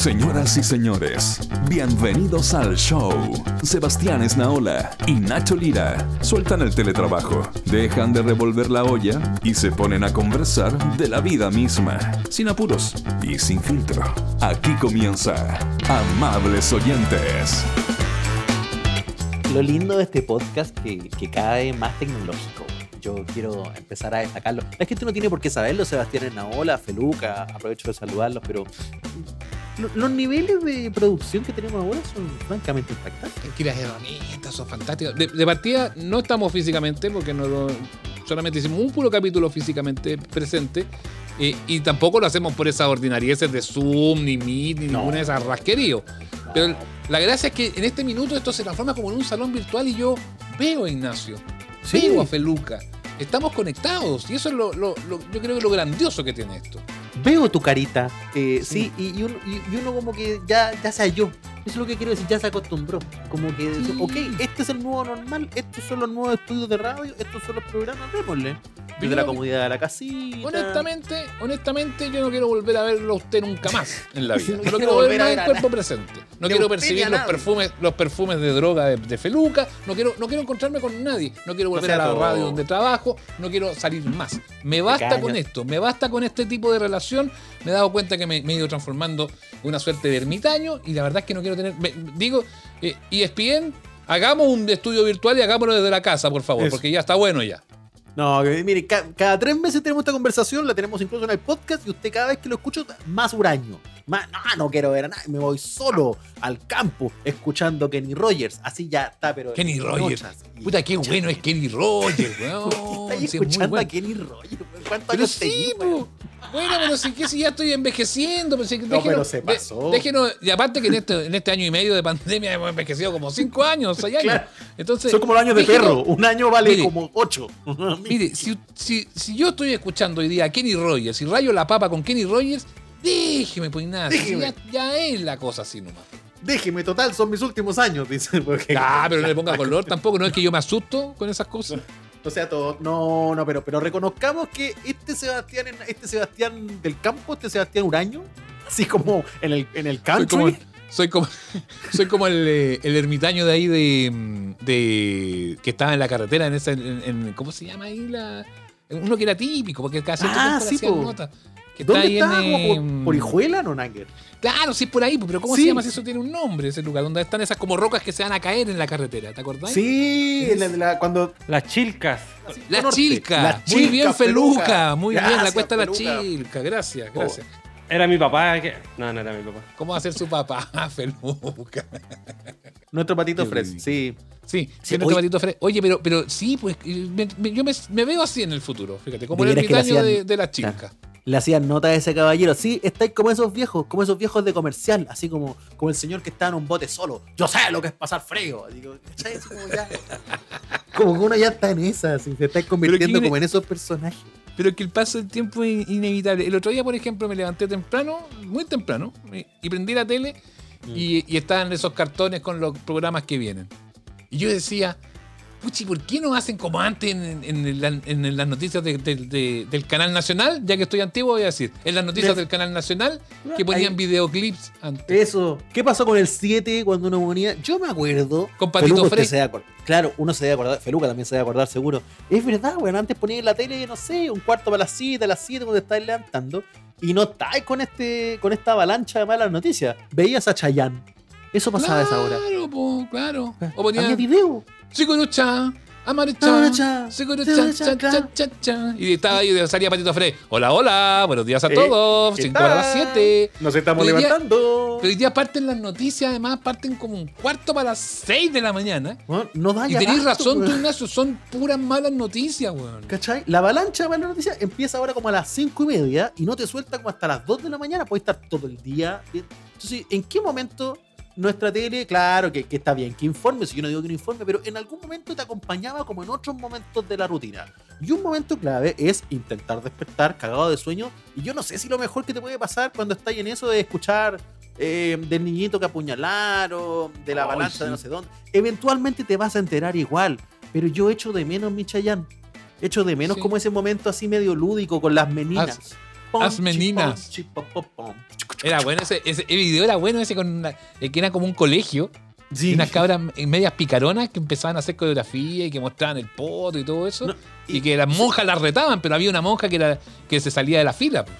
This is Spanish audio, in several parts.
Señoras y señores, bienvenidos al show. Sebastián Esnaola y Nacho Lira sueltan el teletrabajo, dejan de revolver la olla y se ponen a conversar de la vida misma, sin apuros y sin filtro. Aquí comienza Amables Oyentes. Lo lindo de este podcast que, que cada vez más tecnológico. Yo quiero empezar a destacarlo. La gente no tiene por qué saberlo, Sebastián Esnaola, Feluca, aprovecho de saludarlos, pero los niveles de producción que tenemos ahora son francamente impactantes. Es que las herramientas son fantásticas. De, de partida no estamos físicamente, porque no solamente hicimos un puro capítulo físicamente presente. eh, y tampoco lo hacemos por esas ordinarieces de Zoom, ni Meet, ni No. ninguna de esas rasqueríos. Pero la gracia es que en este minuto esto se transforma como en un salón virtual y yo veo a Ignacio, Sí. veo a Feluca. Estamos conectados y eso es lo, lo- lo- yo creo que lo grandioso que tiene esto. Veo tu carita, eh, sí, Sí. y, y uno, y- y uno como que ya, ya se halló. Eso es lo que quiero decir, ya se acostumbró. Como que, Sí. ok, este es el nuevo normal, estos son los nuevos estudios de radio, estos son los programas, démosle. Desde la comodidad de la casita. Honestamente, honestamente, yo no quiero volver a verlo a usted nunca más en la vida. No No, quiero volver ver a más ver a cuerpo presente. No quiero percibir los perfumes, los perfumes de droga de, de Feluca. No quiero, no quiero encontrarme con nadie. No quiero volver sea a la todo. radio donde trabajo. No quiero salir más. Me basta con esto. Me basta con este tipo de relación. Me he dado cuenta que me, me he ido transformando en una suerte de ermitaño. Y la verdad es que no quiero tener. me- digo, eh, ESPN, hagamos un estudio virtual y hagámoslo desde la casa, por favor. Eso. Porque ya está bueno ya. No, mire, ca- cada tres meses tenemos esta conversación, la tenemos incluso en el podcast, y usted cada vez que lo escucho, más huraño. Más, no, no quiero ver a nadie, me voy solo al campo escuchando Kenny Rogers. Así ya está, pero. Kenny en Rogers. Puta, qué bueno es Kenny Rogers, weón. ¿Por qué Sí, estáis es muy escuchando bueno. a Kenny Rogers? Pero años sí, weón? Bueno, pero sí que si ya estoy envejeciendo. Pero sí, que No, déjenos- pero se pasó. déjenos- y aparte que en este, en este año y medio de pandemia hemos envejecido como 5 años, 6 años. Claro. Entonces, Son como los años de déjenos- perro, un año vale Mire. como ocho. Mire, si, si, si yo estoy escuchando hoy día a Kenny Rogers y rayo la papa con Kenny Rogers, déjeme, pues nada. Déjeme. Ya, ya es la cosa así nomás. Déjeme, total, son mis últimos años, dice. Porque, Ah, pero no le ponga color tampoco. No es que yo me asusto con esas cosas. O sea, todo. No, no, pero, pero reconozcamos que este Sebastián, este Sebastián del campo, este Sebastián Uraño, así como en el, en el Soy como, soy como, soy como el, eh, el ermitaño de ahí de, de que estaba en la carretera en esa en, en- ¿cómo se llama ahí la uno que era típico porque cierto Ah, sí, po. nota. Está ¿Dónde ahí está? en, ¿Como por, em, por Hijuela, no, Nanger? Claro, sí es por ahí, pero ¿cómo Sí. se llama si eso tiene un nombre ese lugar donde están esas como rocas que se van a caer en la carretera, ¿te acordás? Sí, la- la- cuando. Las chilcas. La Norte. chilca. La muy bien Feluca, muy bien, la cuesta de la chilca. Gracias, gracias. Era mi papá que. No, no era mi papá. ¿Cómo va a ser su papá, Feluca? Nuestro patito ridículo. sí. Sí, Sí, siendo oye- patito fre- Oye, pero, pero sí, pues me- me- yo me, me veo así en el futuro, fíjate, como el ermitaño hacían- de, de la chilca. Le hacían nota a ese caballero. Sí, estáis como esos viejos, como esos viejos de comercial, así como, como el señor que está en un bote solo. Yo sé lo que es pasar frío. Digo, ¿cachai? Como, ya- como que uno ya está en esa, así, se está convirtiendo como en esos personajes. Pero que el paso del tiempo es inevitable. El otro día, por ejemplo, me levanté temprano, muy temprano, y- y prendí la tele Mm. y, y estaban esos cartones con los programas que vienen. Y yo decía, puchi, ¿por qué no hacen como antes en, en- en la- en las noticias de- de- de- del Canal Nacional? Ya que estoy antiguo, voy a decir, en las noticias De- del Canal Nacional que ponían Ahí- videoclips antes. Eso. ¿Qué pasó con el 7 cuando uno ponía? Yo me acuerdo. Con Patito Frey. Claro, uno se debe acordar. Feluca también se debe acordar, seguro. Es verdad, weón. Antes ponía en la tele, no sé, un cuarto para las 7, a las 7 cuando estáis levantando. Y no estáis con, este, con esta avalancha de malas noticias. Veías a Chayanne. Eso pasaba a esa hora. Claro, po, claro. O Había ponían video. Sigurucha, Amarucha, Sigurucha, cha, claro. cha, cha, cha. Y estaba ahí, salía Patito Fre. Hola, hola, buenos días a Eh, todos. ¿qué 5 para las tal? 7. Nos estamos Hoy día- levantando. Pero hoy día parten las noticias, además parten como un cuarto para las 6 de la mañana. Weón, no da Y abasto, razón, tú. Ignacio, son puras malas noticias, weón. ¿Cachai? La avalancha de malas noticias empieza ahora como a las 5 y media y no te suelta como hasta las 2 de la mañana. Puedes estar todo el día. Entonces, ¿en qué momento nuestra tele, claro que, que está bien que informe, si yo no digo que no informe, pero en algún momento te acompañaba como en otros momentos de la rutina? Y un momento clave es intentar despertar cagado de sueño. Y yo no sé si lo mejor que te puede pasar cuando estás en eso de escuchar eh, del niñito que apuñalaron, de la Ay, avalancha sí. de no sé dónde. Eventualmente te vas a enterar igual. Pero yo echo de menos mi Chayanne. Echo de menos Sí. como ese momento así medio lúdico con las meninas. Pom, chi, meninas. chi, pom, pom, Era bueno ese, ese el video era bueno ese con una- que era como un colegio. Y unas cabras eh, medias picaronas que empezaban a hacer coreografía y que mostraban el poto y todo eso. No, y, y- que las monjas las retaban, pero había una monja que era que se salía de la fila. po.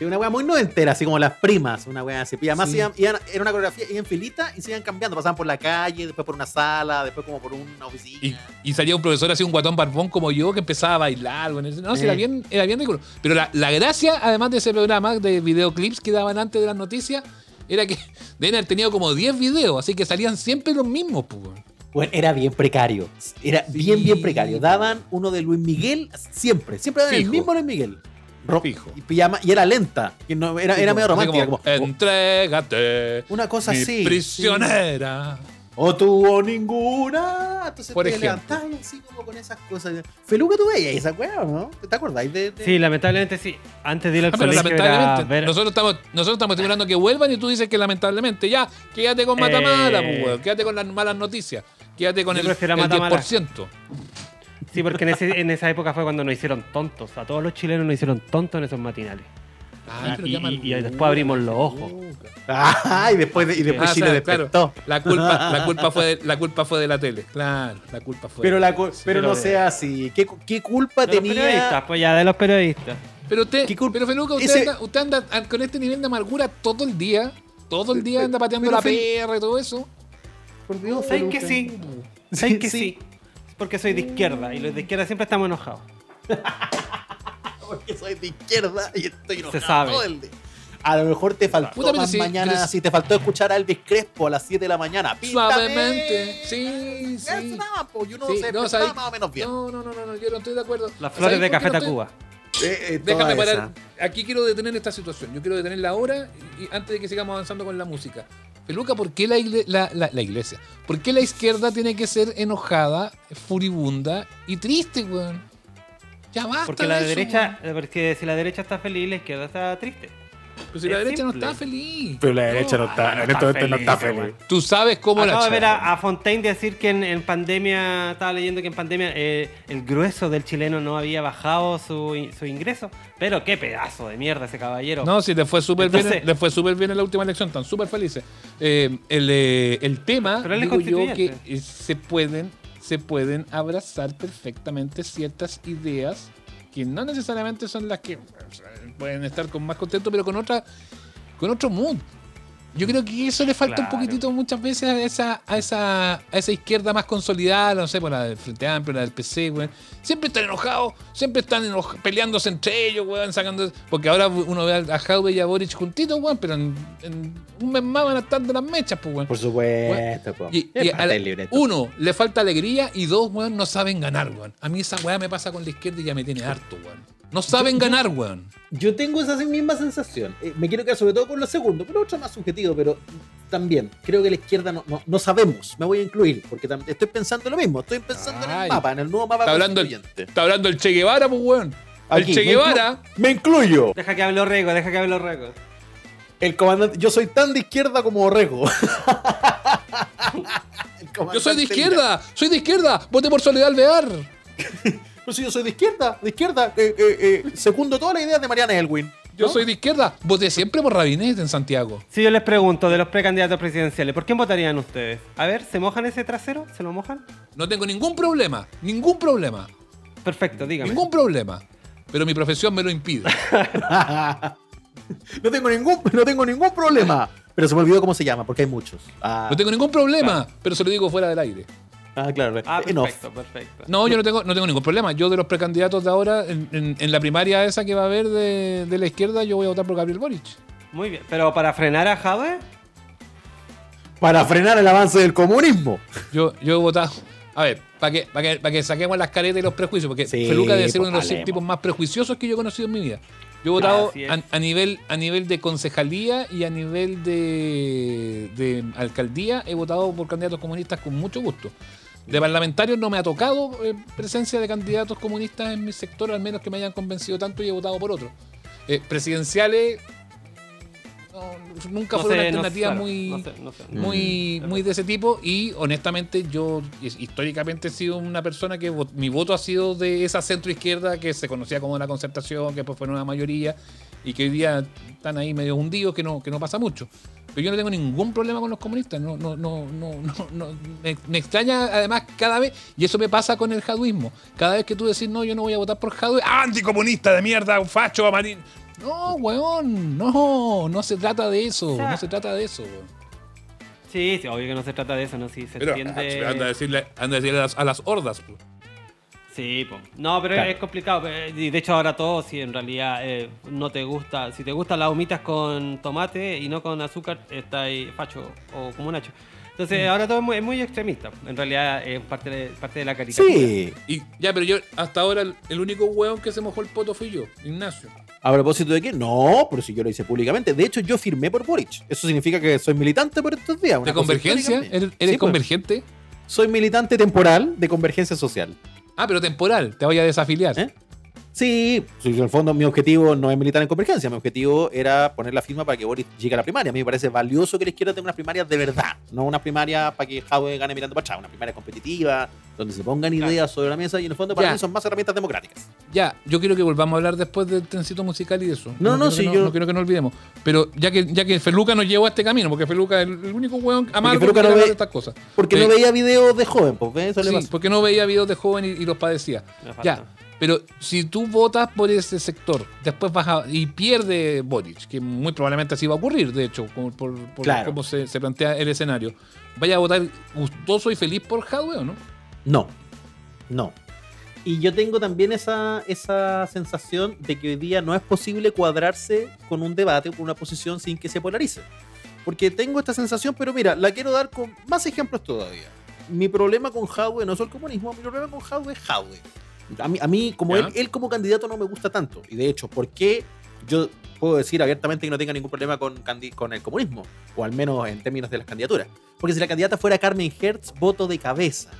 Sí, una wea muy noventera, así como las primas, una wea así. Y además Sí. iban- iban- era una coreografía, iban en filita y se iban cambiando. Pasaban por la calle, después por una sala, después como por una oficina. Y, y salía un profesor así, un guatón barbón como yo, que empezaba a bailar. bueno, no, sí, Eh. era bien, era bien ridículo. Pero la, la gracia, además de ese programa de videoclips que daban antes de las noticias, era que deben haber tenido como 10 videos, así que salían siempre los mismos. weón. Bueno, era bien precario. Era Sí. bien, bien precario. Daban uno de Luis Miguel siempre. Siempre daban el mismo Luis Miguel. Fijo. Y, pijama- y era lenta. no- era, era medio romántica. como, como, Entrégate. una cosa mi así. prisionera. sí. O tuvo ninguna. Entonces Por te ejemplo. levantabas así como con esas cosas. Feluca, tú veías esa weá, ¿no? ¿Te acordáis de, de- Sí, lamentablemente sí. Antes de ir al Ah, pero colegio lamentablemente, ver... nosotros estamos, nosotros estamos esperando que vuelvan y tú dices que lamentablemente ya, quédate con Matamala, Eh. pues, weón, quédate con las malas noticias, quédate con Yo el, prefiero a el Matamala. 10%. Sí, porque en, ese- en esa época fue cuando nos hicieron tontos. A todos los chilenos nos hicieron tontos en esos matinales. Pero y, y- amargura. y después abrimos los ojos. Ah, y después, de- y después Ah, Chile o sea, despertó. claro, la culpa, la culpa fue de, la culpa fue de la tele. Claro, la culpa fue. Pero, la, cu- pero no pero- sea así. ¿Qué, qué culpa De los periodistas, tenía? pues ya, de los periodistas. Pero usted, ¿Qué culpa? pero Feluca, usted, Ese- anda, usted anda a- con este nivel de amargura todo el día. Todo el día anda pateando Pero la perra y todo eso. Por Dios, ¿Sabes que sí? Sí, ¿Sabes que sí. sí? Es porque soy de izquierda y los de izquierda siempre estamos enojados. Porque soy de izquierda y estoy enojado Se sabe. todo el día. A lo mejor te faltó Puta, más sí, mañana, si te faltó escuchar a Elvis Crespo a las 7 de la mañana. ¡Píntame! Suavemente. Sí, sí. nada, po, y uno Sí, se no, más o menos bien. No, no, no, no, no, yo no estoy de acuerdo. Las ¿Sabes flores de Café no estoy- Tacuba. Eh, eh, Déjame esa. parar. Aquí quiero detener esta situación. Yo quiero detenerla ahora y antes de que sigamos avanzando con la música. Peluca, ¿por qué la, la- la- la iglesia? ¿Por qué la izquierda tiene que ser enojada, furibunda y triste, weón? Ya basta. Porque la de eso, derecha, porque si la derecha está feliz, la izquierda está triste. Pero si la derecha no simple. está feliz. Pero la derecha no, está, no en está este momento no está feliz. Tú sabes cómo Acabo la de ver a, a Fontaine decir que en, en pandemia, estaba leyendo que en pandemia eh, el grueso del chileno no había bajado su, su ingreso. Pero qué pedazo de mierda ese caballero. No, sí, le fue súper bien, le fue súper bien en la última elección, están súper felices. Eh, el, eh, el tema, Pero él es digo yo, que eh, se pueden, se pueden abrazar perfectamente ciertas ideas que no necesariamente son las que sea, pueden estar con más contento, pero con otra, con otro mood. Yo creo que eso le falta Claro. un poquitito muchas veces a esa, a esa, a esa izquierda más consolidada, no sé, por la del Frente Amplio, la del PC, weón. Siempre están enojados, siempre están enoj- peleándose entre ellos, weón, sacando. Porque ahora uno ve a Jaume y a Boric juntitos, weón, pero en, en un mes más van a estar de las mechas, pues, weón. Por supuesto, po. Y, y a uno, le falta alegría y dos, weón, no saben ganar, weón. A mí esa weá me pasa con la izquierda y ya me tiene harto, weón. No saben Yo- ganar, weón. Yo tengo esa misma sensación. Eh, me quiero quedar sobre todo con lo segundo, pero otro más subjetivo, pero también creo que la izquierda no, no, no sabemos. Me voy a incluir, porque estoy pensando lo mismo. Estoy pensando en el mapa, en el nuevo mapa Está hablando, el, está hablando el Che Guevara, pues, weón. Aquí, el Che me Guevara. inclu- Me incluyo. Deja que hable Orrego, deja que hable Orrego. El comandante. Yo soy tan de izquierda como Orrego. Yo soy de izquierda, soy de izquierda. Vote por Soledad Alvear. Pero si yo soy de izquierda, de izquierda. eh, eh, eh, secundo todas las ideas de Mariana Elwin. Yo ¿no? soy de izquierda. Voté siempre por Rabinet en Santiago. Si yo les pregunto de los precandidatos presidenciales, ¿por quién votarían ustedes? A ver, ¿se mojan ese trasero? ¿Se lo mojan? No tengo ningún problema. Ningún problema. Perfecto, dígame. Ningún problema. Pero mi profesión me lo impide. no, tengo ningún, no tengo ningún problema. Pero se me olvidó cómo se llama, porque hay muchos. Ah, No tengo ningún problema, pero se lo digo fuera del aire. Ah, claro. Ah, off. perfecto, perfecto. No, yo no tengo, no tengo ningún problema. Yo de los precandidatos de ahora, en, en- en la primaria esa que va a haber de, de la izquierda, yo voy a votar por Gabriel Boric. Muy bien. Pero para frenar a Jade, Para frenar el avance del comunismo. Yo, yo he votado. A ver, para que, para que, para que saquemos las caretas y los prejuicios, porque Sí, Feluca debe ser pues, uno de los tipos más prejuiciosos que yo he conocido en mi vida. Yo he votado a, a nivel, a nivel de concejalía y a nivel de, de alcaldía, he votado por candidatos comunistas con mucho gusto. De parlamentarios no me ha tocado eh, presencia de candidatos comunistas en mi sector, al menos que me hayan convencido tanto y he votado por otros. Eh, presidenciales, no, nunca no fueron sé, no- alternativas claro, muy, no sé, no sé. muy, muy de ese tipo y honestamente yo históricamente he sido una persona que mi voto ha sido de esa centro izquierda que se conocía como la concertación, que después fue una mayoría y que hoy día están ahí medio hundidos, que no, que no pasa mucho. Pero yo no tengo ningún problema con los comunistas. No, no, no, no, no, no. Me, me extraña además cada vez, y eso me pasa con el jaduismo. Cada vez que tú decís, no, yo no voy a votar por Jadue, ¡ah, anticomunista de mierda, un facho, amarillo. No, weón, no, no se trata de eso, O sea, no se trata de eso. weón. Sí, sí, obvio que no se trata de eso, ¿no? Sí, se Pero entiende... anda a decirle, anda a decirle a las, a las hordas. pues. Sí, po. no, pero Claro. es complicado. eh, Y de hecho ahora todo, si en realidad eh, no te gusta, si te gustan las humitas con tomate y no con azúcar, está ahí facho o como Nacho. Entonces Mm. ahora todo es muy, es muy extremista. En realidad es parte de, parte de la caricatura. Sí. Y ya, pero yo hasta ahora el, el único weón que se mojó el poto fui yo, Ignacio. ¿A propósito de qué? No, pero si yo lo hice públicamente. De hecho, yo firmé por Boric. Eso significa que soy militante por estos días. ¿De convergencia? ¿Eres, también. eres Sí, pues. convergente? Soy militante temporal de convergencia social. Ah, pero temporal, te voy a desafiliar. ¿Eh? Sí, sí, en el fondo mi objetivo no es militar en convergencia, mi objetivo era poner la firma para que Boris llegue a la primaria. A mí me parece valioso que la izquierda tenga unas primarias de verdad, no una primaria para que Jadwe gane mirando para atrás, una primaria competitiva, donde se pongan Claro. ideas sobre la mesa y en el fondo para Ya. mí son más herramientas democráticas. Ya, yo quiero que volvamos a hablar después del trencito musical y de eso. No, no, quiero sí, que yo- no quiero que nos olvidemos. Pero ya que, ya que Feluca nos llevó a este camino, porque Feluca es el, el único weón amargo que no hablar ve- de estas cosas. Porque no veía videos de joven, pues ¿ves? eso le Sí, pasa. porque no veía videos de joven y, y los padecía. Ya, pero si tú votas por ese sector, después vas a, y pierde Boric, que muy probablemente así va a ocurrir, de hecho, por, por, por Claro. cómo se, se plantea el escenario, vaya a votar gustoso y feliz por Jadwe o no? No, no. Y yo tengo también esa, esa sensación de que hoy día no es posible cuadrarse con un debate o con una posición sin que se polarice. Porque tengo esta sensación, pero mira, la quiero dar con más ejemplos todavía. Mi problema con Jadwe no es el comunismo, mi problema con Jadwe es Jadwe. A mí, a mí como él, él como candidato no me gusta tanto. Y de hecho, ¿por qué yo puedo decir abiertamente que no tenga ningún problema con, con el comunismo? O al menos en términos de las candidaturas. Porque si la candidata fuera Carmen Hertz, voto de cabeza.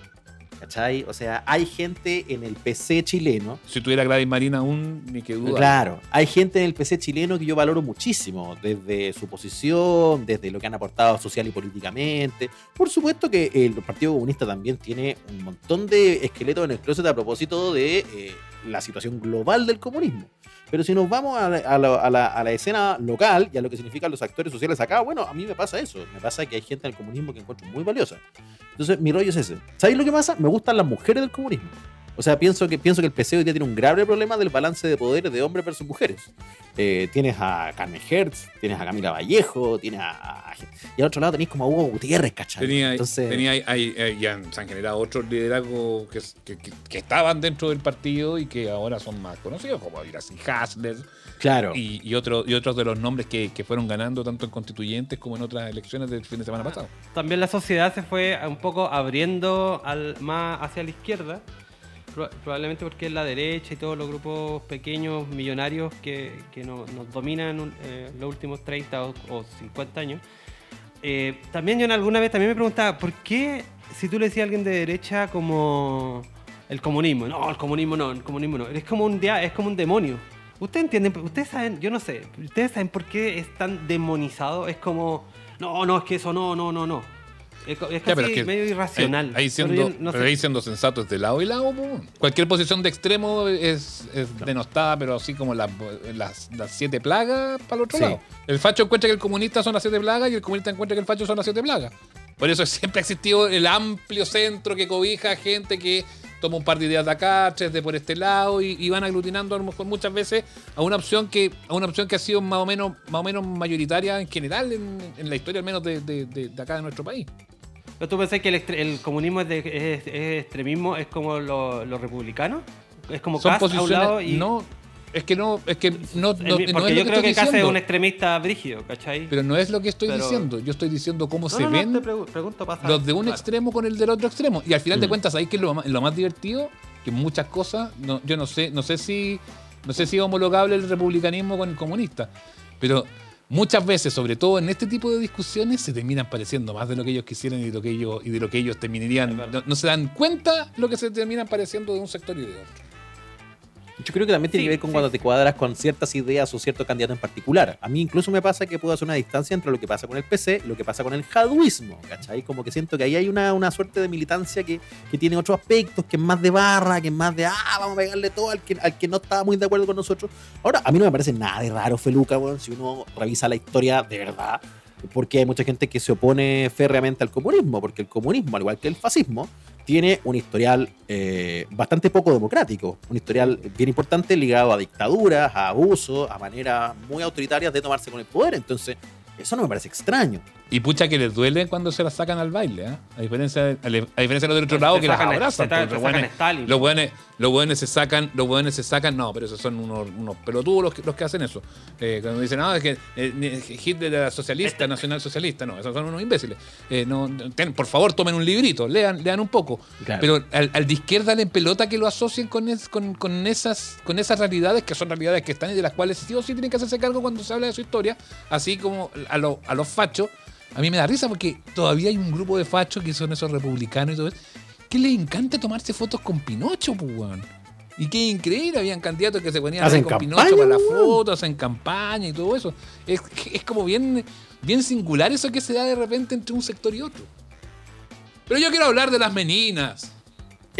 ¿Cachai? O sea, hay gente en el PC chileno. Si tuviera Gladys Marina aún, ni que duda. Claro, hay gente en el PC chileno que yo valoro muchísimo, desde su posición, desde lo que han aportado social y políticamente. Por supuesto que el Partido Comunista también tiene un montón de esqueletos en el closet a propósito de eh, la situación global del comunismo. Pero si nos vamos a la, a la- a la- escena local y a lo que significan los actores sociales acá, bueno, a mí me pasa eso. Me pasa que hay gente en el comunismo que encuentro muy valiosa. Entonces, mi rollo es ese. ¿Sabéis lo que pasa? Me gustan las mujeres del comunismo. O sea, pienso que, pienso que el PC hoy día tiene un grave problema del balance de poderes de hombres versus mujeres. Eh, tienes a Carmen Hertz, tienes a Camila Vallejo, tienes a, Y al otro lado tenéis como a Hugo Gutiérrez, ¿cachai? Tenía, Entonces, tenía ya se han generado otros liderazgos que, que- que- que estaban dentro del partido y que ahora son más conocidos, como Iracy Hasler claro. y, y, otro- y otros de los nombres que, que fueron ganando tanto en constituyentes como en otras elecciones del fin de semana pasado. También la sociedad se fue un poco abriendo al, más hacia la izquierda, probablemente porque es la derecha y todos los grupos pequeños, millonarios que, que no- nos dominan eh, los últimos 30 o, o 50 años. Eh, también yo alguna vez también me preguntaba, ¿por qué si tú le decías a alguien de derecha como el comunismo? No, el comunismo no, el comunismo no. Es como un, es como un demonio. ¿Ustedes entienden? Ustedes saben, yo no sé, ¿ustedes saben por qué es tan demonizado? Es como, no, no, es que eso no, no, no, no. Es, es casi es que medio irracional. Ahí, siendo, no pero ahí siendo sensatos de lado y lado. po. Cualquier posición de extremo es, es denostada, pero así como las, las, las siete plagas para el otro Sí. lado. El facho encuentra que el comunista son las siete plagas y el comunista encuentra que el facho son las siete plagas. Por eso siempre ha existido el amplio centro que cobija gente que toma un par de ideas de acá, tres de por este lado y, y van aglutinando a lo mejor muchas veces a una opción que a una opción que ha sido más o menos más o menos mayoritaria en general en, en la historia al menos de, de- de- de acá de nuestro país. ¿Pero tú pensás que el, el comunismo es, de- es- es extremismo? ¿Es como lo- los republicanos? ¿Es como son a un posiciones lado y...? no es que no es que no, no- mi- no porque es yo lo que creo que estoy Kast es diciendo. un extremista brígido, ¿cachai? pero no es lo que estoy Pero- diciendo. Yo estoy diciendo cómo no, se no, no, ven te pregu- pregunto para los de un extremo con el del otro extremo. Y al final de Mm. cuentas ahí que es lo más, lo más divertido que muchas cosas no, yo no sé no sé si no sé si es homologable el republicanismo con el comunista pero muchas veces sobre todo en este tipo de discusiones se terminan pareciendo más de lo que ellos quisieran y de lo que ellos y de lo que ellos terminarían. No se dan cuenta lo que se terminan pareciendo de un sector y de otro Yo creo que también tiene Sí, que ver con sí. cuando te cuadras con ciertas ideas o cierto candidato en particular. A mí incluso me pasa que puedo hacer una distancia entre lo que pasa con el PC y lo que pasa con el jaduismo, ¿cachai? Como que siento que ahí hay una, una suerte de militancia que, que tiene otros aspectos, que es más de barra, que es más de, ah, vamos a pegarle todo al que, al que no estaba muy de acuerdo con nosotros. Ahora, a mí no me parece nada de raro, Feluca, weón, si uno revisa la historia de verdad. Porque hay mucha gente que se opone férreamente al comunismo, porque el comunismo, al igual que el fascismo, tiene un historial eh, bastante poco democrático, un historial bien importante ligado a dictaduras, a abusos, a maneras muy autoritarias de tomarse con el poder. Entonces, eso no me parece extraño. Y pucha que les duele cuando se las sacan al baile, ¿eh? A diferencia, de- a diferencia de los del otro lado que las abrazan. los buenos-. Los buenos, los buenos se sacan, los buenos se sacan, no, pero esos son unos, unos pelotudos los que, los que hacen eso. Eh, cuando dicen, no, es que eh, Hitler era socialista, nacional socialista, no, esos son unos imbéciles. Eh, no, ten- por favor, tomen un librito, lean, lean un poco. Claro. Pero al, al de izquierda le pelota que lo asocien con, es- con, con esas, con esas realidades que son realidades que están y de las cuales sí o sí tienen que hacerse cargo cuando se habla de su historia, así como a, lo- a los fachos. A mí me da risa porque todavía hay un grupo de fachos que son esos republicanos y todo eso, que les encanta tomarse fotos con Pinocho, pues, weón. Y qué increíble, habían candidatos que se ponían con campaña, Pinocho para la weón. foto, hacen campaña y todo eso. Es, es como bien, bien singular eso que se da de repente entre un sector y otro. Pero yo quiero hablar de las meninas.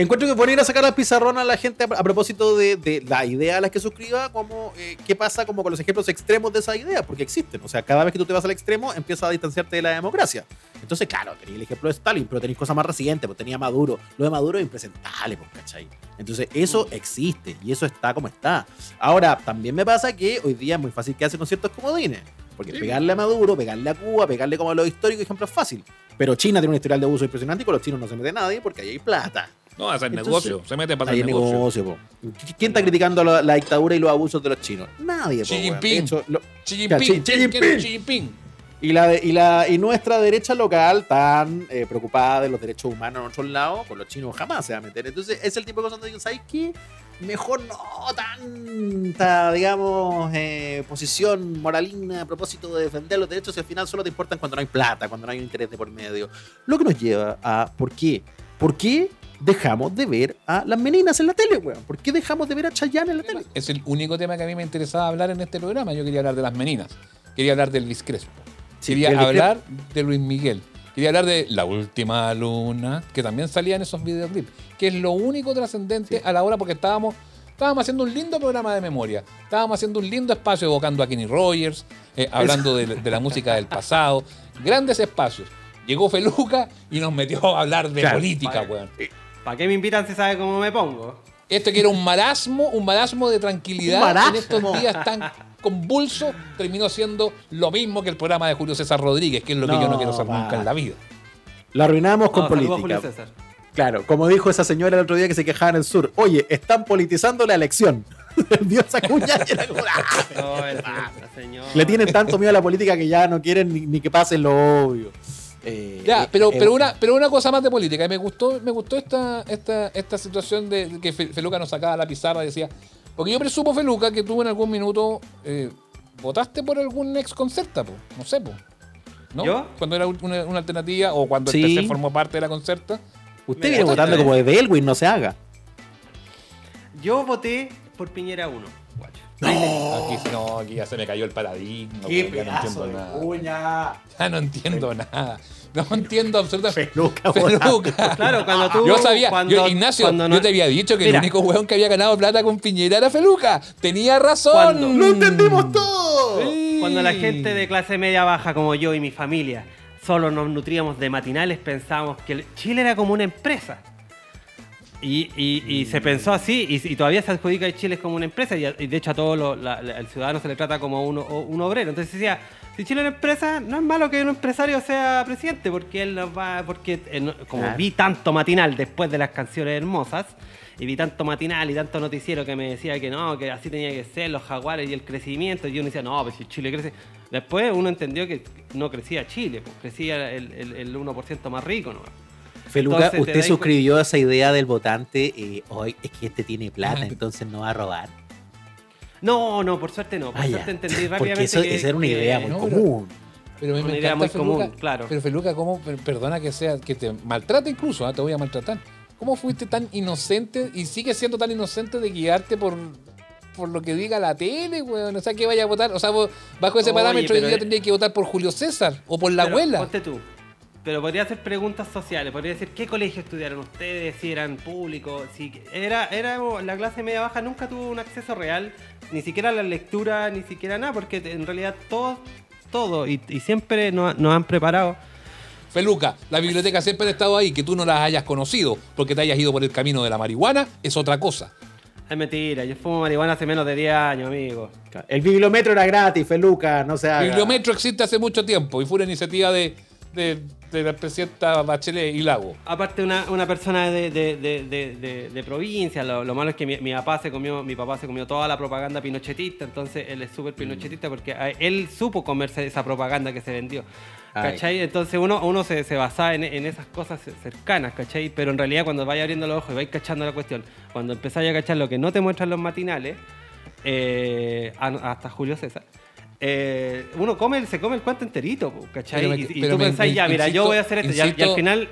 Encuentro que poner a sacar al pizarrón a la gente a, propósito de, de la idea a la que suscriba, como eh, qué pasa como con los ejemplos extremos de esa idea, porque existen. O sea, cada vez que tú te vas al extremo, empiezas a distanciarte de la democracia. Entonces, claro, tenéis el ejemplo de Stalin, pero tenéis cosas más recientes, pues tenía Maduro. Lo de Maduro es impresentable, pues, ¿cachai? Entonces, eso existe y eso está como está. Ahora, también me pasa que hoy día es muy fácil que hacen con ciertos comodines. Porque Sí. pegarle a Maduro, pegarle a Cuba, pegarle como a los históricos, ejemplo es fácil. Pero China tiene un historial de abuso impresionante y con los chinos no se mete nadie porque ahí hay plata. No, hacer Entonces, negocio. Se mete para hacer hay negocio. negocio. ¿Quién está criticando la, la dictadura y los abusos de los chinos? Nadie, Xi. Jinping. De hecho, lo- Xi Jinping. Xi- Xi ¿quién quiere Jinping. Xi Jinping? y, la de- y, la, y nuestra derecha local tan eh, preocupada de los derechos humanos en otros lados, con los chinos jamás se va a meter. Entonces, es el tipo de cosas donde digo, ¿sabes qué? Mejor no tanta, digamos, eh, posición moralina a propósito de defender los derechos y al final solo te importan cuando no hay plata, cuando no hay un interés de por medio. Lo que nos lleva a, ¿por qué? ¿Por qué dejamos de ver a las meninas en la tele, weón? ¿Por qué dejamos de ver a Chayanne en la tele? Es el único tema que a mí me interesaba hablar en este programa. Yo quería hablar de las meninas. Quería hablar del Luis Crespo. Sí, Quería hablar de Luis Miguel. Quería hablar de La Última Luna, que también salía en esos videoclips. Que es lo único trascendente Sí. a la hora porque estábamos, estábamos haciendo un lindo programa de memoria. Estábamos haciendo un lindo espacio evocando a Kenny Rogers, eh, hablando de, de la música del pasado. Grandes espacios. Llegó Feluca y nos metió a hablar de Claro. política, weón. ¿Para qué me invitan si sabe cómo me pongo? Este que era un marasmo, un marasmo de tranquilidad marasmo. en estos días tan convulso, terminó siendo lo mismo que el programa de Julio César Rodríguez, que es lo que yo no quiero ser va. nunca en la vida. Lo arruinamos con No, política. Julio César. Claro, como dijo esa señora el otro día que se quejaba en el sur, oye, están politizando la elección. El Dios Acuña. No, le tienen tanto miedo a la política que ya no quieren ni, ni que pase lo obvio. Eh, Ya, eh, pero, eh, pero, una, pero una cosa más de política. Y me gustó, me gustó esta, esta, esta situación de que Fe- Feluca nos sacaba la pizarra y decía. Porque yo presumo, Feluca, que tú en algún minuto eh, votaste por algún ex concerta, po. No sé, po. ¿No? ¿Yo? Cuando era una, una alternativa o cuando Sí. el PC formó parte de la concerta. Usted viene votando como de Belwin, no se haga. Yo voté por Piñera 1, guacho. Aquí, no, aquí ya se me cayó el paradigma. po, ya no entiendo nada. cuña! Ya no entiendo nada. No entiendo absolutamente. Feluca, Feluca. Claro, cuando tú. Yo sabía, cuando- yo, Ignacio, cuando no- yo te había dicho que Mira. el único weón que había ganado plata con Piñera era Feluca. Tenía razón. Cuando- ¡Lo entendimos todo! Sí. Cuando la gente de clase media baja como yo y mi familia solo nos nutríamos de matinales, pensábamos que el- Chile era como una empresa. Y, y- y se pensó así, y, y todavía se adjudica que Chile como una empresa, y, de hecho a todo lo- la- la- el ciudadano se le trata como un, un obrero. Entonces decía, si Chile es una empresa, no es malo que un empresario sea presidente, porque él nos va, porque eh, como Claro. vi tanto matinal después de las canciones hermosas, y vi tanto matinal y tanto noticiero que me decía que no, que así tenía que ser los jaguares y el crecimiento, y uno decía, no, pues si Chile crece. Después uno entendió que no crecía Chile, pues crecía el, el, el 1% más rico, ¿no? Feluca, usted suscribió a esa idea del votante, eh, hoy es que este tiene plata, Ah, entonces no va a robar. No, no, por suerte no. Por Ah, ya. suerte entendí Porque rápidamente eso, que, esa era una que- idea muy no, pero- común. Pero me, Una me idea muy Feluca. común, claro. Pero Feluca, ¿cómo? Per- Perdona que sea, que te maltrate incluso, ah, te voy a maltratar. ¿Cómo fuiste tan inocente y sigues siendo tan inocente de guiarte por, por lo que diga la tele, weón? O sea, que vaya a votar. O sea, vos, bajo ese Oye, parámetro, hoy día tendría que votar por Julio César o por la Pero, abuela. Ponte tú. Pero podría hacer preguntas sociales, podría decir qué colegio estudiaron ustedes, si eran públicos, si era, era la clase media baja nunca tuvo un acceso real, ni siquiera a la lectura, ni siquiera nada, porque en realidad todo, todo, y, y siempre nos, nos han preparado. Feluca, la biblioteca siempre ha estado ahí, que tú no las hayas conocido porque te hayas ido por el camino de la marihuana, es otra cosa. Es mentira, yo fumo marihuana hace menos de 10 años, amigo. El bibliometro era gratis, Feluca, no se haga. Bibliometro existe hace mucho tiempo y fue una iniciativa de, de- de la presidenta Bachelet y Lago. Aparte una, una persona de, de- de- de- de- de provincia, lo, lo malo es que mi, mi papá se comió, mi papá se comió toda la propaganda pinochetista, entonces él es súper pinochetista porque él supo comerse esa propaganda que se vendió. Ay. ¿Cachai? Entonces uno, uno se, se basaba en, en esas cosas cercanas, ¿cachai? Pero en realidad cuando vais abriendo los ojos y vais cachando la cuestión, cuando empezáis a cachar lo que no te muestran los matinales, eh, hasta Julio César, eh, uno come, se come el cuento enterito, ¿cachai? Me- y y tú me- me- ya, mira, yo insisto- voy a hacer esto, y al- y, al insisto- final